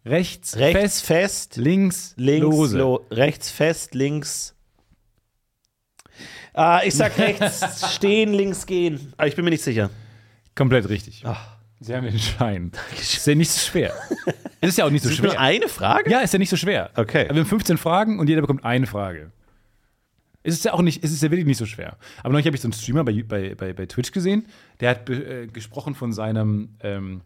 Speaker 3: Rechts,
Speaker 2: Rechts
Speaker 3: fest,
Speaker 2: fest,
Speaker 3: links,
Speaker 2: links
Speaker 3: lose.
Speaker 2: lo, rechts fest, links. Ah, ich sag rechts stehen, links gehen. Aber ich bin mir nicht sicher.
Speaker 3: Komplett richtig.
Speaker 2: Ach.
Speaker 3: Sie haben den Schein. Ist ja nicht so schwer. Es ist ja auch nicht so
Speaker 2: Das ist nur
Speaker 3: schwer.
Speaker 2: eine Frage?
Speaker 3: Ja, ist ja nicht so schwer.
Speaker 2: Okay.
Speaker 3: Wir haben 15 Fragen und jeder bekommt eine Frage. Es ist ja auch nicht, es ist ja wirklich nicht so schwer. Aber neulich habe ich so einen Streamer bei, bei, bei, bei Twitch gesehen, der hat äh, gesprochen von seinem ähm,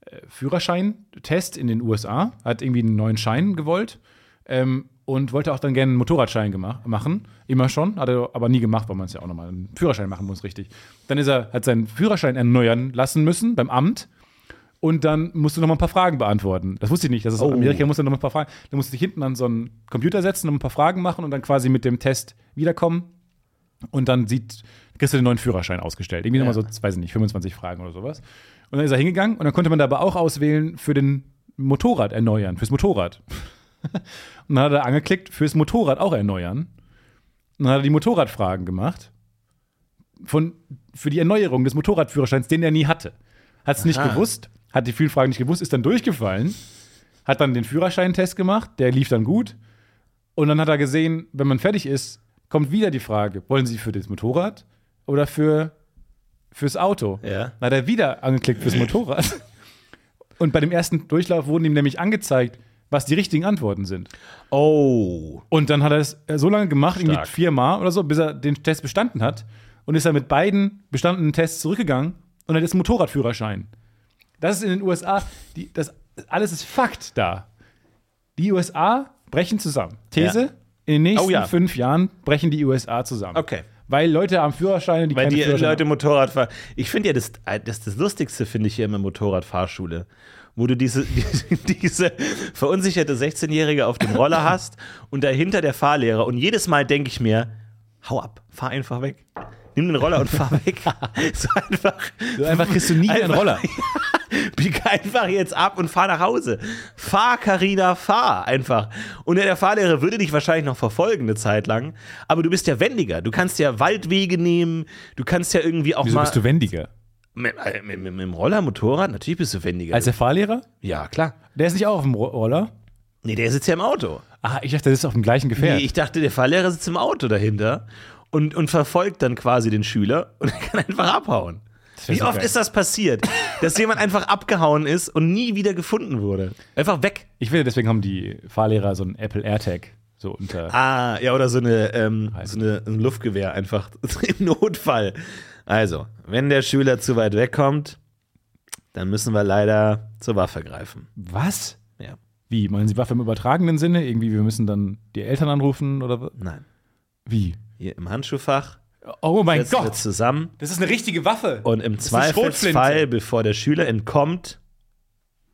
Speaker 3: äh, Führerscheintest in den USA, hat irgendwie einen neuen Schein gewollt ähm, und wollte auch dann gerne einen Motorradschein machen. Immer schon, hat er aber nie gemacht, weil man es ja auch nochmal einen Führerschein machen muss, richtig. Dann ist er, hat seinen Führerschein erneuern lassen müssen beim Amt und dann musst du noch mal ein paar Fragen beantworten. Das wusste ich nicht. Das ist
Speaker 2: Oh.
Speaker 3: Amerika musst du noch mal ein paar Fragen. Dann musst du dich hinten an so einen Computer setzen, noch ein paar Fragen machen und dann quasi mit dem Test wiederkommen. Und dann sieht, kriegst du den neuen Führerschein ausgestellt. Irgendwie
Speaker 2: Ja.
Speaker 3: nochmal so, weiß ich nicht, 25 Fragen oder sowas. Und dann ist er hingegangen und dann konnte man da aber auch auswählen für den Motorrad erneuern, fürs Motorrad. und dann hat er angeklickt, fürs Motorrad auch erneuern. Und dann hat er die Motorradfragen gemacht. Von, für die Erneuerung des Motorradführerscheins, den er nie hatte. Hat es nicht gewusst, hat die vielen Fragen nicht gewusst, ist dann durchgefallen. hat dann den Führerscheintest gemacht, der lief dann gut. Und dann hat er gesehen, wenn man fertig ist, kommt wieder die Frage, wollen Sie für das Motorrad oder für, fürs Auto?
Speaker 2: Ja.
Speaker 3: Dann hat er wieder angeklickt fürs Motorrad. Und bei dem ersten Durchlauf wurden ihm nämlich angezeigt, was die richtigen Antworten sind.
Speaker 2: Oh.
Speaker 3: Und dann hat er es so lange gemacht, irgendwie
Speaker 2: Stark.
Speaker 3: viermal oder so, bis er den Test bestanden hat. Und ist dann mit beiden bestandenen Tests zurückgegangen und hat jetzt einen Motorradführerschein. Das ist in den USA, die, das alles ist Fakt da. Die USA brechen zusammen. These:
Speaker 2: Ja.
Speaker 3: In den nächsten
Speaker 2: Oh ja.
Speaker 3: fünf Jahren brechen die USA zusammen.
Speaker 2: Okay.
Speaker 3: Weil Leute haben Führerscheine, die
Speaker 2: Weil
Speaker 3: keine
Speaker 2: die
Speaker 3: Führerscheine
Speaker 2: Leute Motorrad fahren. Ich finde ja, das, das, das Lustigste finde ich hier immer Motorradfahrschule. Wo du diese, diese verunsicherte 16-Jährige auf dem Roller hast und dahinter der Fahrlehrer. Und jedes Mal denke ich mir, hau ab, fahr einfach weg. Nimm den Roller und fahr weg. so einfach.
Speaker 3: So einfach kriegst du nie einen
Speaker 2: Einfach-
Speaker 3: Roller.
Speaker 2: Bieg einfach jetzt ab und fahr nach Hause. Fahr, Carina, fahr einfach. Und der Fahrlehrer würde dich wahrscheinlich noch verfolgen eine Zeit lang. Aber du bist ja wendiger. Du kannst ja Waldwege nehmen. Du kannst ja irgendwie auch
Speaker 3: Wieso
Speaker 2: mal.
Speaker 3: bist du wendiger?
Speaker 2: mit, äh, mit, mit, mit dem Roller, Motorrad? Natürlich bist du wendiger.
Speaker 3: Als der Fahrlehrer?
Speaker 2: ja, klar.
Speaker 3: Der ist nicht auch auf dem Ro- Roller?
Speaker 2: Nee, der sitzt ja im Auto.
Speaker 3: Ah, ich dachte, das ist auf dem gleichen Gefährt.
Speaker 2: Nee, ich dachte, der Fahrlehrer sitzt im Auto dahinter und, und verfolgt dann quasi den Schüler und er kann einfach abhauen. Wie
Speaker 3: so
Speaker 2: oft
Speaker 3: geil.
Speaker 2: ist das passiert, dass jemand einfach abgehauen ist und nie wieder gefunden wurde? Einfach weg.
Speaker 3: Ich finde, deswegen haben die Fahrlehrer so einen Apple AirTag so unter.
Speaker 2: Ah, ja, oder so eine, ähm, so eine ein Luftgewehr einfach im Notfall. Also, wenn der Schüler zu weit wegkommt, dann müssen wir leider zur Waffe greifen.
Speaker 3: Was?
Speaker 2: Ja.
Speaker 3: Wie? Meinen Sie Waffe im übertragenen Sinne? Irgendwie, wir müssen dann die Eltern anrufen oder wa-
Speaker 2: Nein.
Speaker 3: wie?
Speaker 2: Hier im Handschuhfach
Speaker 3: Oh mein
Speaker 2: setzen
Speaker 3: Gott!
Speaker 2: zusammen
Speaker 3: Das ist eine richtige Waffe.
Speaker 2: und im Zweifelsfall, bevor der Schüler entkommt,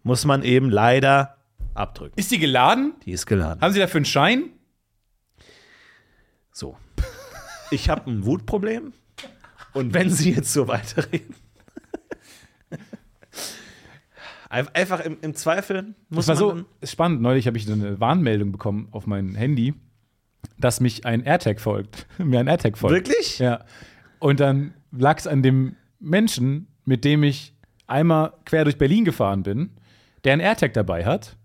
Speaker 2: muss man eben leider abdrücken.
Speaker 3: Ist die geladen?
Speaker 2: Die ist geladen.
Speaker 3: Haben Sie dafür einen Schein?
Speaker 2: So. Ich habe ein Wutproblem und wenn Sie jetzt so weiterreden. Ein- Einfach im, im Zweifel muss
Speaker 3: Das war
Speaker 2: man
Speaker 3: so spannend. Neulich habe ich eine Warnmeldung bekommen auf mein Handy, dass mich ein AirTag folgt. Mir ein AirTag folgt.
Speaker 2: Wirklich?
Speaker 3: Ja. Und dann lag es an dem Menschen, mit dem ich einmal quer durch Berlin gefahren bin, der ein AirTag dabei hat.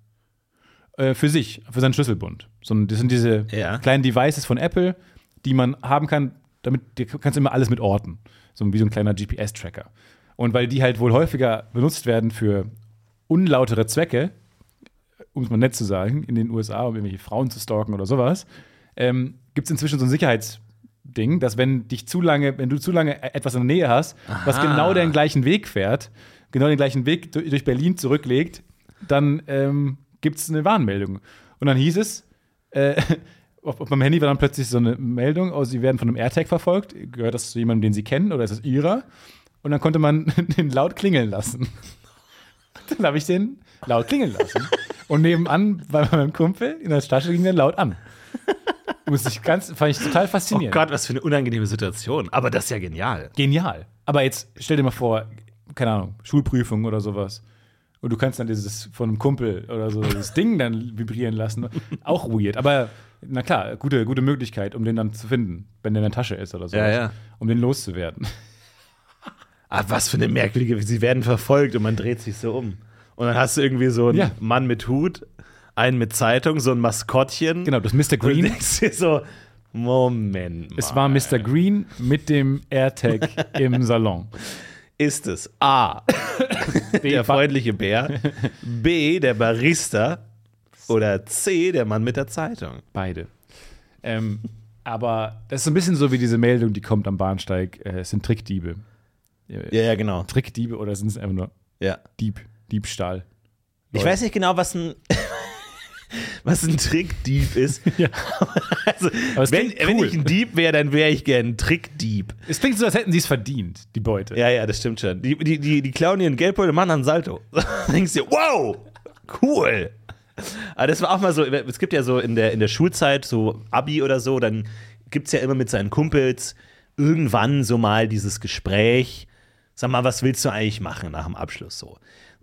Speaker 3: Äh, für sich, für seinen Schlüsselbund. So, das sind diese
Speaker 2: Ja.
Speaker 3: kleinen Devices von Apple, die man haben kann, damit du kannst immer alles mit orten. So wie so ein kleiner GPS-Tracker. Und weil die halt wohl häufiger benutzt werden für unlautere Zwecke, um es mal nett zu sagen, in den USA, um irgendwelche Frauen zu stalken oder sowas, ähm, gibt es inzwischen so ein Sicherheitsding, dass wenn dich zu lange, wenn du zu lange e- etwas in der Nähe hast, was genau den gleichen Weg fährt, genau den gleichen Weg du- durch Berlin zurücklegt, dann ähm, gibt es eine Warnmeldung. Und dann hieß es, äh, auf, auf meinem Handy war dann plötzlich so eine Meldung, oh, sie werden von einem AirTag verfolgt. Gehört das zu jemandem, den sie kennen oder ist das ihrer? Und dann konnte man den laut klingeln lassen. Dann habe ich den laut klingeln lassen. Und nebenan bei meinem Kumpel in der Tasche ging der laut an. Muss ich ganz, fand ich total
Speaker 2: Oh
Speaker 3: faszinierend.
Speaker 2: Gott, was für eine unangenehme Situation. Aber das ist ja genial.
Speaker 3: Genial. Aber jetzt stell dir mal vor, keine Ahnung, Schulprüfung oder sowas. Und du kannst dann dieses von einem Kumpel oder so das Ding dann vibrieren lassen. Auch weird. Aber na klar, gute, gute Möglichkeit, um den dann zu finden, wenn der in der Tasche ist oder so.
Speaker 2: Ja, ja.
Speaker 3: Um den loszuwerden.
Speaker 2: Ah, was für eine merkwürdige. Sie werden verfolgt und man dreht sich so um. Und dann hast du irgendwie so einen
Speaker 3: Ja.
Speaker 2: Mann mit Hut, einen mit Zeitung, so ein Maskottchen.
Speaker 3: Genau, das ist Mr.
Speaker 2: Und
Speaker 3: Green.
Speaker 2: denkst dir so, Moment.
Speaker 3: Es
Speaker 2: mal.
Speaker 3: war Mr. Green mit dem AirTag im Salon.
Speaker 2: Ist es A, der freundliche Bär, B, der Barista oder C, der Mann mit der Zeitung?
Speaker 3: Beide. Ähm, aber das ist so ein bisschen so wie diese Meldung, die kommt am Bahnsteig. Äh, es sind Trickdiebe. Äh,
Speaker 2: Ja, ja, genau.
Speaker 3: Trickdiebe oder sind es einfach nur
Speaker 2: Ja.
Speaker 3: Dieb, Diebstahl?
Speaker 2: Ich weiß nicht genau, was ein, was ein Trickdieb ist.
Speaker 3: Ja.
Speaker 2: Also, wenn,
Speaker 3: klingt
Speaker 2: wenn
Speaker 3: cool.
Speaker 2: ich ein Dieb wäre, dann wäre ich gern ein Trickdieb.
Speaker 3: Es klingt so, als hätten sie es verdient, die Beute.
Speaker 2: Ja, ja, das stimmt schon. Die, die, die, die klauen ihren Geldbeutel, machen dann Salto. Dann denkst du dir, wow, cool. Aber das war auch mal so, es gibt ja so in der, in der Schulzeit, so Abi oder so, dann gibt es ja immer mit seinen Kumpels irgendwann so mal dieses Gespräch, sag mal, was willst du eigentlich machen nach dem Abschluss so?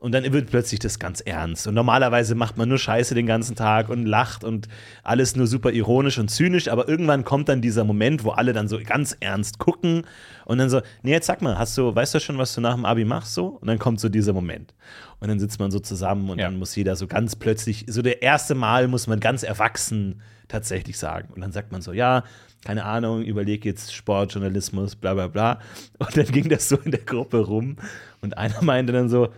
Speaker 2: Und dann wird plötzlich das ganz ernst. Und normalerweise macht man nur Scheiße den ganzen Tag und lacht und alles nur super ironisch und zynisch. Aber irgendwann kommt dann dieser Moment, wo alle dann so ganz ernst gucken und dann so, nee, jetzt sag mal, hast du, weißt du schon, was du nach dem Abi machst so? Und dann kommt so dieser Moment. Und dann sitzt man so zusammen und
Speaker 3: Ja.
Speaker 2: dann muss jeder so ganz plötzlich, so der erste Mal muss man ganz erwachsen tatsächlich sagen. Und dann sagt man so, ja, keine Ahnung, überleg jetzt Sportjournalismus, bla bla bla. Und dann ging das so in der Gruppe rum. Und einer meinte dann so,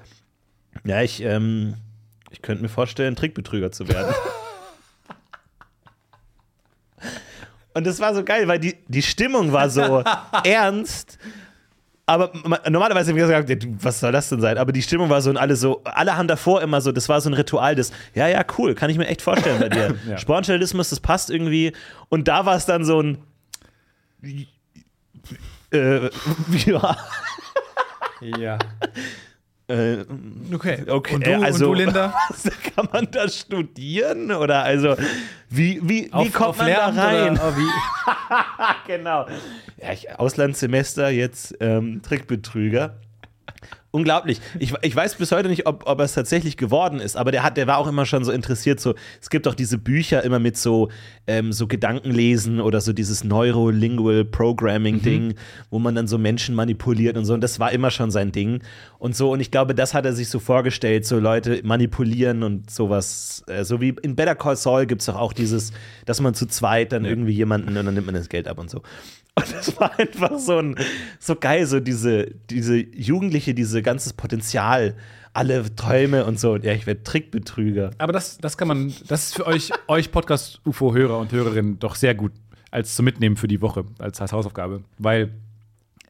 Speaker 2: ja, ich, ähm, ich könnte mir vorstellen, Trickbetrüger zu werden. Und das war so geil, weil die, die Stimmung war so ernst. Aber ma- normalerweise haben wir gesagt, was soll das denn sein? Aber die Stimmung war so und alle so, alle haben davor immer so, das war so ein Ritual des, ja, ja, cool, kann ich mir echt vorstellen bei dir.
Speaker 3: Ja.
Speaker 2: Sportjournalismus, das passt irgendwie. Und da war es dann so ein, äh, ja,
Speaker 3: Ja.
Speaker 2: Äh,
Speaker 3: Okay.
Speaker 2: Okay,
Speaker 3: Und du,
Speaker 2: äh, also,
Speaker 3: und du Linda?
Speaker 2: Was, kann man das studieren? Oder also, wie, wie, wie kommt man
Speaker 3: Lehramt
Speaker 2: da rein?
Speaker 3: Oder, oh, wie?
Speaker 2: genau. Ja, ich, Auslandssemester, jetzt ähm, Trickbetrüger. Unglaublich. Ich, ich weiß bis heute nicht, ob, ob er es tatsächlich geworden ist, aber der, hat, der war auch immer schon so interessiert. So, es gibt auch diese Bücher immer mit so, ähm, so Gedankenlesen oder so dieses Neurolingual Programming-Ding, wo man dann so Menschen manipuliert und so. Und das war immer schon sein Ding. Und so, und ich glaube, das hat er sich so vorgestellt, so Leute manipulieren und sowas. Äh, so wie in Better Call Saul gibt es doch auch dieses, dass man zu zweit dann irgendwie jemanden und dann nimmt man das Geld ab und so. Und das war einfach so ein, so geil, so diese, diese Jugendliche, diese ganzes Potenzial, alle Träume und so. Und ja, ich werde Trickbetrüger.
Speaker 3: Aber das, das kann man, das ist für euch, euch Podcast-UFO-Hörer und Hörerinnen doch sehr gut als zu mitnehmen für die Woche, als, Hausaufgabe. Weil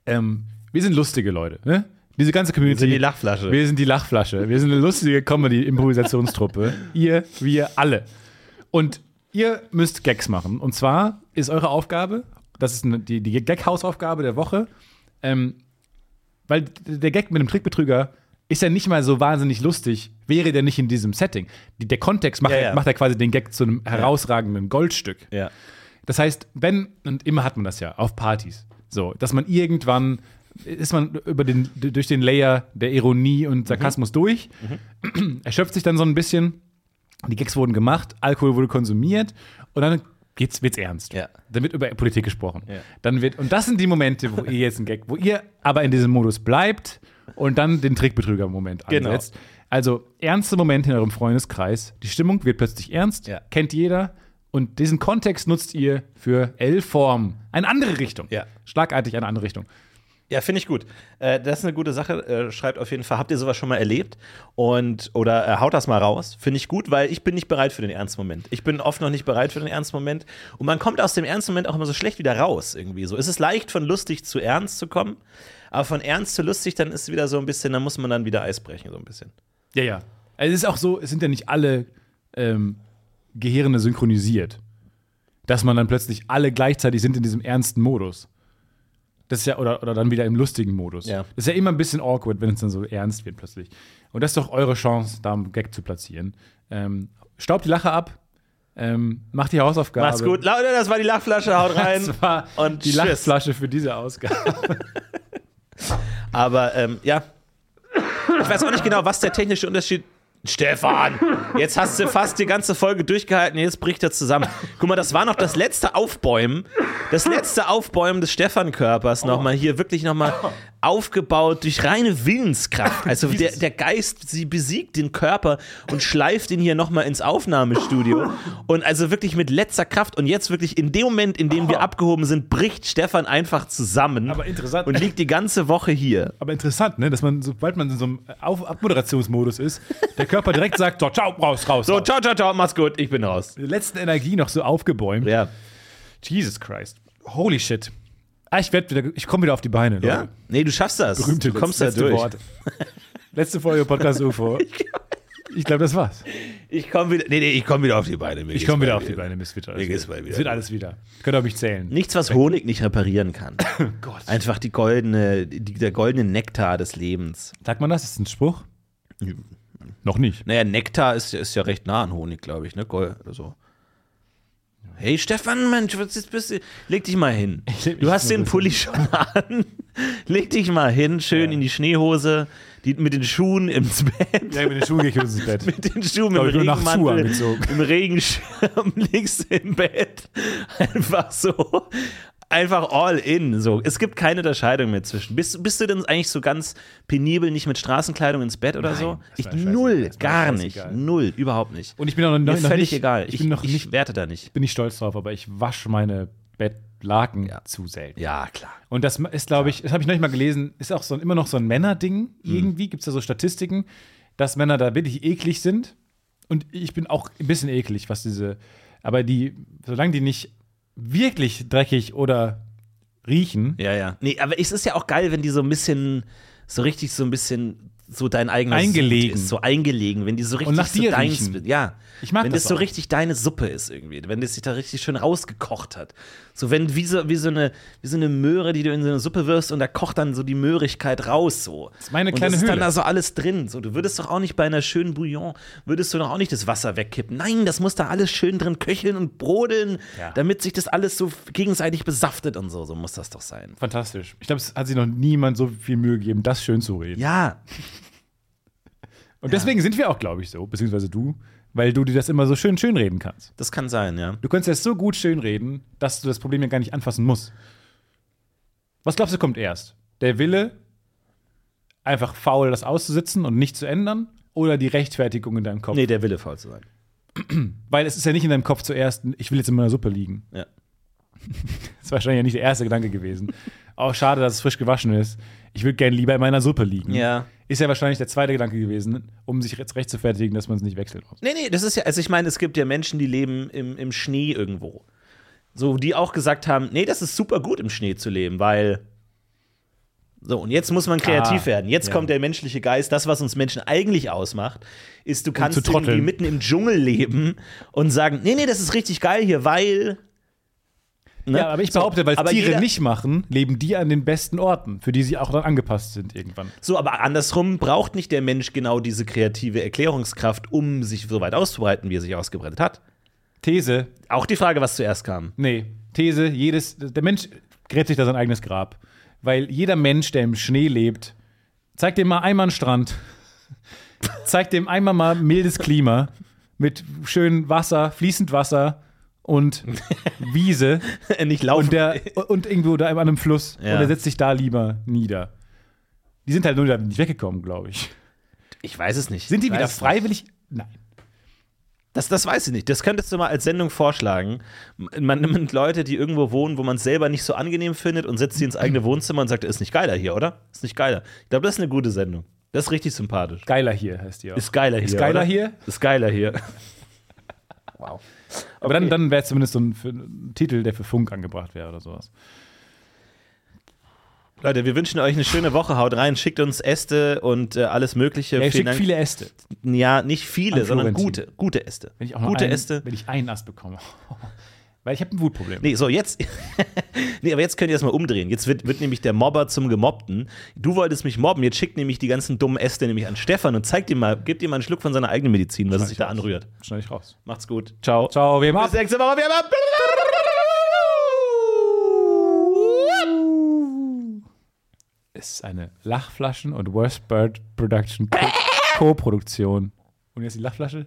Speaker 3: ähm, wir sind lustige Leute, ne? Diese ganze Community.
Speaker 2: sind die Lachflasche.
Speaker 3: Wir sind die Lachflasche. Wir sind eine lustige Comedy-Improvisationstruppe. ihr, wir, alle. Und ihr müsst Gags machen. Und zwar ist eure Aufgabe, das ist die, die Gag-Hausaufgabe der Woche, ähm, weil der Gag mit dem Trickbetrüger ist ja nicht mal so wahnsinnig lustig, wäre der nicht in diesem Setting. Die, der Kontext macht,
Speaker 2: Ja, ja.
Speaker 3: macht ja quasi den Gag zu einem herausragenden Goldstück.
Speaker 2: Ja.
Speaker 3: Das heißt, wenn, und immer hat man das ja, auf Partys, so, dass man irgendwann ist man über den, durch den Layer der Ironie und Sarkasmus durch, erschöpft sich dann so ein bisschen, die Gags wurden gemacht, Alkohol wurde konsumiert und dann geht's, wird's ernst.
Speaker 2: Ja.
Speaker 3: Dann wird über Politik gesprochen.
Speaker 2: Ja.
Speaker 3: Dann wird, und das sind die Momente, wo ihr jetzt ein Gag, wo ihr aber in diesem Modus bleibt und dann den Trickbetrüger-Moment
Speaker 2: Genau.
Speaker 3: ansetzt. Also ernste Momente in eurem Freundeskreis, die Stimmung wird plötzlich ernst,
Speaker 2: Ja.
Speaker 3: kennt jeder und diesen Kontext nutzt ihr für L-Form. Eine andere Richtung.
Speaker 2: Ja.
Speaker 3: Schlagartig eine andere Richtung.
Speaker 2: Ja, finde ich gut. Äh, das ist eine gute Sache. Äh, schreibt auf jeden Fall, habt ihr sowas schon mal erlebt? Und oder äh, haut das mal raus. Finde ich gut, weil ich bin nicht bereit für den ernsten Moment. Ich bin oft noch nicht bereit für den ernsten Moment. Und man kommt aus dem ernsten Moment auch immer so schlecht wieder raus, irgendwie so. Es ist leicht, von lustig zu ernst zu kommen, aber von ernst zu lustig, dann ist es wieder so ein bisschen, dann muss man dann wieder Eis brechen, so ein bisschen.
Speaker 3: Ja, ja. Es ist auch so, es sind ja nicht alle ähm, Gehirne synchronisiert. Dass man dann plötzlich alle gleichzeitig sind in diesem ernsten Modus. Das ist ja, oder, oder dann wieder im lustigen Modus.
Speaker 2: Ja.
Speaker 3: Das ist ja immer ein bisschen awkward, wenn es dann so ernst wird plötzlich. Und das ist doch eure Chance, da einen Gag zu platzieren. Ähm, staubt die Lache ab, ähm, macht die Hausaufgabe.
Speaker 2: Macht's gut. Leute, das war die Lachflasche, haut rein.
Speaker 3: Das war
Speaker 2: und
Speaker 3: die
Speaker 2: tschüss.
Speaker 3: Lachflasche für diese Ausgabe.
Speaker 2: Aber ähm, ja. Ich weiß auch nicht genau, was der technische Unterschied. Stefan, jetzt hast du fast die ganze Folge durchgehalten, jetzt bricht er zusammen. Guck mal, das war noch das letzte Aufbäumen, das letzte Aufbäumen des Stefan-Körpers nochmal hier wirklich nochmal aufgebaut durch reine Willenskraft. Also der, der Geist, sie besiegt den Körper und schleift ihn hier nochmal ins Aufnahmestudio. Und also wirklich mit letzter Kraft. Und jetzt wirklich in dem Moment, in dem wir abgehoben sind, bricht Stefan einfach zusammen
Speaker 3: Aber interessant.
Speaker 2: und liegt die ganze Woche hier.
Speaker 3: Aber interessant, ne? dass man, sobald man in so einem Auf Abmoderationsmodus ist, der Körper direkt sagt: So, ciao, raus, raus.
Speaker 2: So,
Speaker 3: raus.
Speaker 2: ciao, ciao, ciao, mach's gut, ich bin raus.
Speaker 3: Die letzten Energie noch so aufgebäumt.
Speaker 2: Ja.
Speaker 3: Jesus Christ. Holy shit. Ah, ich werd wieder, ich komme wieder auf die Beine. Leute.
Speaker 2: Ja? Nee, du schaffst das.
Speaker 3: Berühmte
Speaker 2: du kommst da
Speaker 3: letzte
Speaker 2: durch.
Speaker 3: Worte. Letzte Folge Podcast UFO. Ich glaube, das war's.
Speaker 2: Ich komme wieder, nee, nee, ich komme wieder auf die Beine. Mir
Speaker 3: Ich komme wieder auf die Beine. Wird alles
Speaker 2: Mir geht's
Speaker 3: wieder. Es wird alles wieder. Könnt ihr mich zählen.
Speaker 2: Nichts, was Honig nicht reparieren kann.
Speaker 3: Gott.
Speaker 2: Einfach die goldene, die, der goldene Nektar des Lebens.
Speaker 3: Sagt man das? Ist das ein Spruch? Noch nicht.
Speaker 2: Naja, Nektar ist, ist ja recht nah an Honig, glaube ich, ne? Gold, also. Hey Stefan, Mensch, was ist, bist du? leg dich mal hin. Du hast den Pulli schon an. leg dich mal hin, schön in die Schneehose, die, mit den Schuhen ins Bett.
Speaker 3: Ja, mit den Schuhen gehe ich ins Bett.
Speaker 2: Mit den Schuhen, mit dem Regenmantel, im Regenschirm liegst du im Bett. Einfach so. Einfach all in. So. Es gibt keine Unterscheidung mehr zwischen. Bist, bist du denn eigentlich so ganz penibel nicht mit Straßenkleidung ins Bett oder
Speaker 3: Nein,
Speaker 2: so? Ich null, gar nicht. Null, überhaupt nicht.
Speaker 3: Und ich bin auch noch, noch, noch
Speaker 2: völlig
Speaker 3: nicht,
Speaker 2: egal.
Speaker 3: Ich,
Speaker 2: Ich,
Speaker 3: bin noch
Speaker 2: ich
Speaker 3: nicht,
Speaker 2: werte da nicht.
Speaker 3: bin nicht stolz drauf, aber ich wasche meine Bettlaken zu selten.
Speaker 2: Ja, klar.
Speaker 3: Und das ist, glaube ich, das habe ich noch nicht mal gelesen, ist auch so ein, immer noch so ein Männerding irgendwie. Gibt es da so Statistiken, dass Männer da wirklich eklig sind. Und ich bin auch ein bisschen eklig, was diese. Aber die, solange die nicht wirklich dreckig oder riechen,
Speaker 2: Ja, ja. Nee, aber es ist ja auch geil, wenn die so ein bisschen, so richtig so ein bisschen so dein eigener
Speaker 3: Eingelegen.
Speaker 2: Ist, so eingelegen, wenn die so richtig
Speaker 3: nach
Speaker 2: so
Speaker 3: dir
Speaker 2: deins,
Speaker 3: riechen.
Speaker 2: ja.
Speaker 3: Ich mag
Speaker 2: wenn
Speaker 3: das
Speaker 2: das so richtig deine Suppe ist irgendwie, wenn das sich da richtig schön rausgekocht hat. So wenn wie so wie so eine wie so eine Möhre, die du in so eine Suppe wirfst und da kocht dann so die Möhrigkeit raus so. Das
Speaker 3: ist meine
Speaker 2: und
Speaker 3: kleine
Speaker 2: das ist dann da so alles drin, so du würdest doch auch nicht bei einer schönen Bouillon würdest du doch auch nicht das Wasser wegkippen. Nein, das muss da alles schön drin köcheln und brodeln,
Speaker 3: Ja.
Speaker 2: damit sich das alles so gegenseitig besaftet und so, so muss das doch sein.
Speaker 3: fantastisch. Ich glaube, es hat sich noch niemand so viel Mühe gegeben, das schön zu reden.
Speaker 2: Ja,
Speaker 3: Und deswegen sind wir auch, glaube ich, so, beziehungsweise du, weil du dir das immer so schön schön reden kannst.
Speaker 2: das kann sein, ja.
Speaker 3: Du kannst das so gut schön reden, dass du das Problem ja gar nicht anfassen musst. Was glaubst du, kommt erst? Der Wille, einfach faul das auszusitzen und nicht zu ändern? Oder die Rechtfertigung in deinem Kopf?
Speaker 2: Nee, der Wille faul zu sein.
Speaker 3: Weil es ist ja nicht in deinem Kopf zuerst, ich will jetzt in meiner Suppe liegen.
Speaker 2: Ja.
Speaker 3: Das ist wahrscheinlich ja nicht der erste Gedanke gewesen. Auch schade, dass es frisch gewaschen ist. Ich würde gerne lieber in meiner Suppe liegen.
Speaker 2: Ja.
Speaker 3: Ist ja wahrscheinlich der zweite Gedanke gewesen, um sich jetzt recht zu fertigen, dass man es nicht wechseln muss.
Speaker 2: Nee, nee, das ist ja, also ich meine, es gibt ja Menschen, die leben im, im Schnee irgendwo. So, die auch gesagt haben, nee, das ist super gut im Schnee zu leben, weil. So, und jetzt muss man kreativ
Speaker 3: Ah,
Speaker 2: werden. Jetzt
Speaker 3: ja.
Speaker 2: kommt der menschliche Geist. Das, was uns Menschen eigentlich ausmacht, ist, du kannst irgendwie mitten im Dschungel leben und sagen, nee, nee, das ist richtig geil hier, weil. Ne?
Speaker 3: Ja, aber ich behaupte, weil
Speaker 2: aber
Speaker 3: Tiere
Speaker 2: jeder-
Speaker 3: nicht machen, leben die an den besten Orten, für die sie auch dann angepasst sind irgendwann.
Speaker 2: So, aber andersrum braucht nicht der Mensch genau diese kreative Erklärungskraft, um sich so weit auszubreiten, wie er sich ausgebreitet hat.
Speaker 3: These,
Speaker 2: Auch die Frage, was zuerst kam.
Speaker 3: nee, These, jedes, der Mensch gräbt sich da sein eigenes Grab. Weil jeder Mensch, der im Schnee lebt, zeigt dem mal einmal einen Strand, zeigt dem einmal mal mildes Klima mit schön Wasser, fließend Wasser und Wiese
Speaker 2: nicht laufen.
Speaker 3: und, der, und irgendwo da an einem Fluss.
Speaker 2: Ja.
Speaker 3: Und er setzt sich da lieber nieder. Die sind halt nur da nicht weggekommen, glaube ich.
Speaker 2: ich weiß es nicht.
Speaker 3: Sind die wieder freiwillig? Nein.
Speaker 2: Das, das weiß ich nicht. Das könntest du mal als Sendung vorschlagen. Man nimmt Leute, die irgendwo wohnen, wo man es selber nicht so angenehm findet und setzt sie ins eigene Wohnzimmer und sagt, ist nicht geiler hier, oder? Ist nicht geiler. Ich glaube, das ist eine gute Sendung. Das ist richtig sympathisch.
Speaker 3: Geiler hier heißt die auch.
Speaker 2: Ist geiler hier.
Speaker 3: Ist geiler
Speaker 2: oder?
Speaker 3: hier?
Speaker 2: Ist geiler hier. Wow.
Speaker 3: Aber dann, dann wäre es zumindest so ein, ein Titel, der für Funk angebracht wäre oder sowas.
Speaker 2: Leute, wir wünschen euch eine schöne Woche. Haut rein, schickt uns Äste und äh, alles Mögliche.
Speaker 3: Er
Speaker 2: Vielen
Speaker 3: schickt
Speaker 2: Dank.
Speaker 3: viele Äste.
Speaker 2: Ja, nicht viele, sondern gute. Gute Äste.
Speaker 3: Wenn ich auch
Speaker 2: gute
Speaker 3: einen,
Speaker 2: Äste.
Speaker 3: Wenn ich einen Ast bekomme. Weil ich habe ein Wutproblem.
Speaker 2: Nee, so jetzt. nee, aber jetzt könnt ihr das mal umdrehen. Jetzt wird, wird nämlich der Mobber zum Gemobbten. Du wolltest mich mobben, jetzt schickt nämlich die ganzen dummen Äste nämlich an Stefan und zeigt ihm mal, gebt ihm mal einen Schluck von seiner eigenen Medizin, was es sich da anrührt.
Speaker 3: Schneide ich raus.
Speaker 2: Macht's gut. Ciao.
Speaker 3: Ciao, wir
Speaker 2: Bis
Speaker 3: machen.
Speaker 2: nächste Woche. Wir haben
Speaker 3: ist eine Lachflaschen- und Worst Bird Production Co- Co-Produktion. Und jetzt die Lachflasche?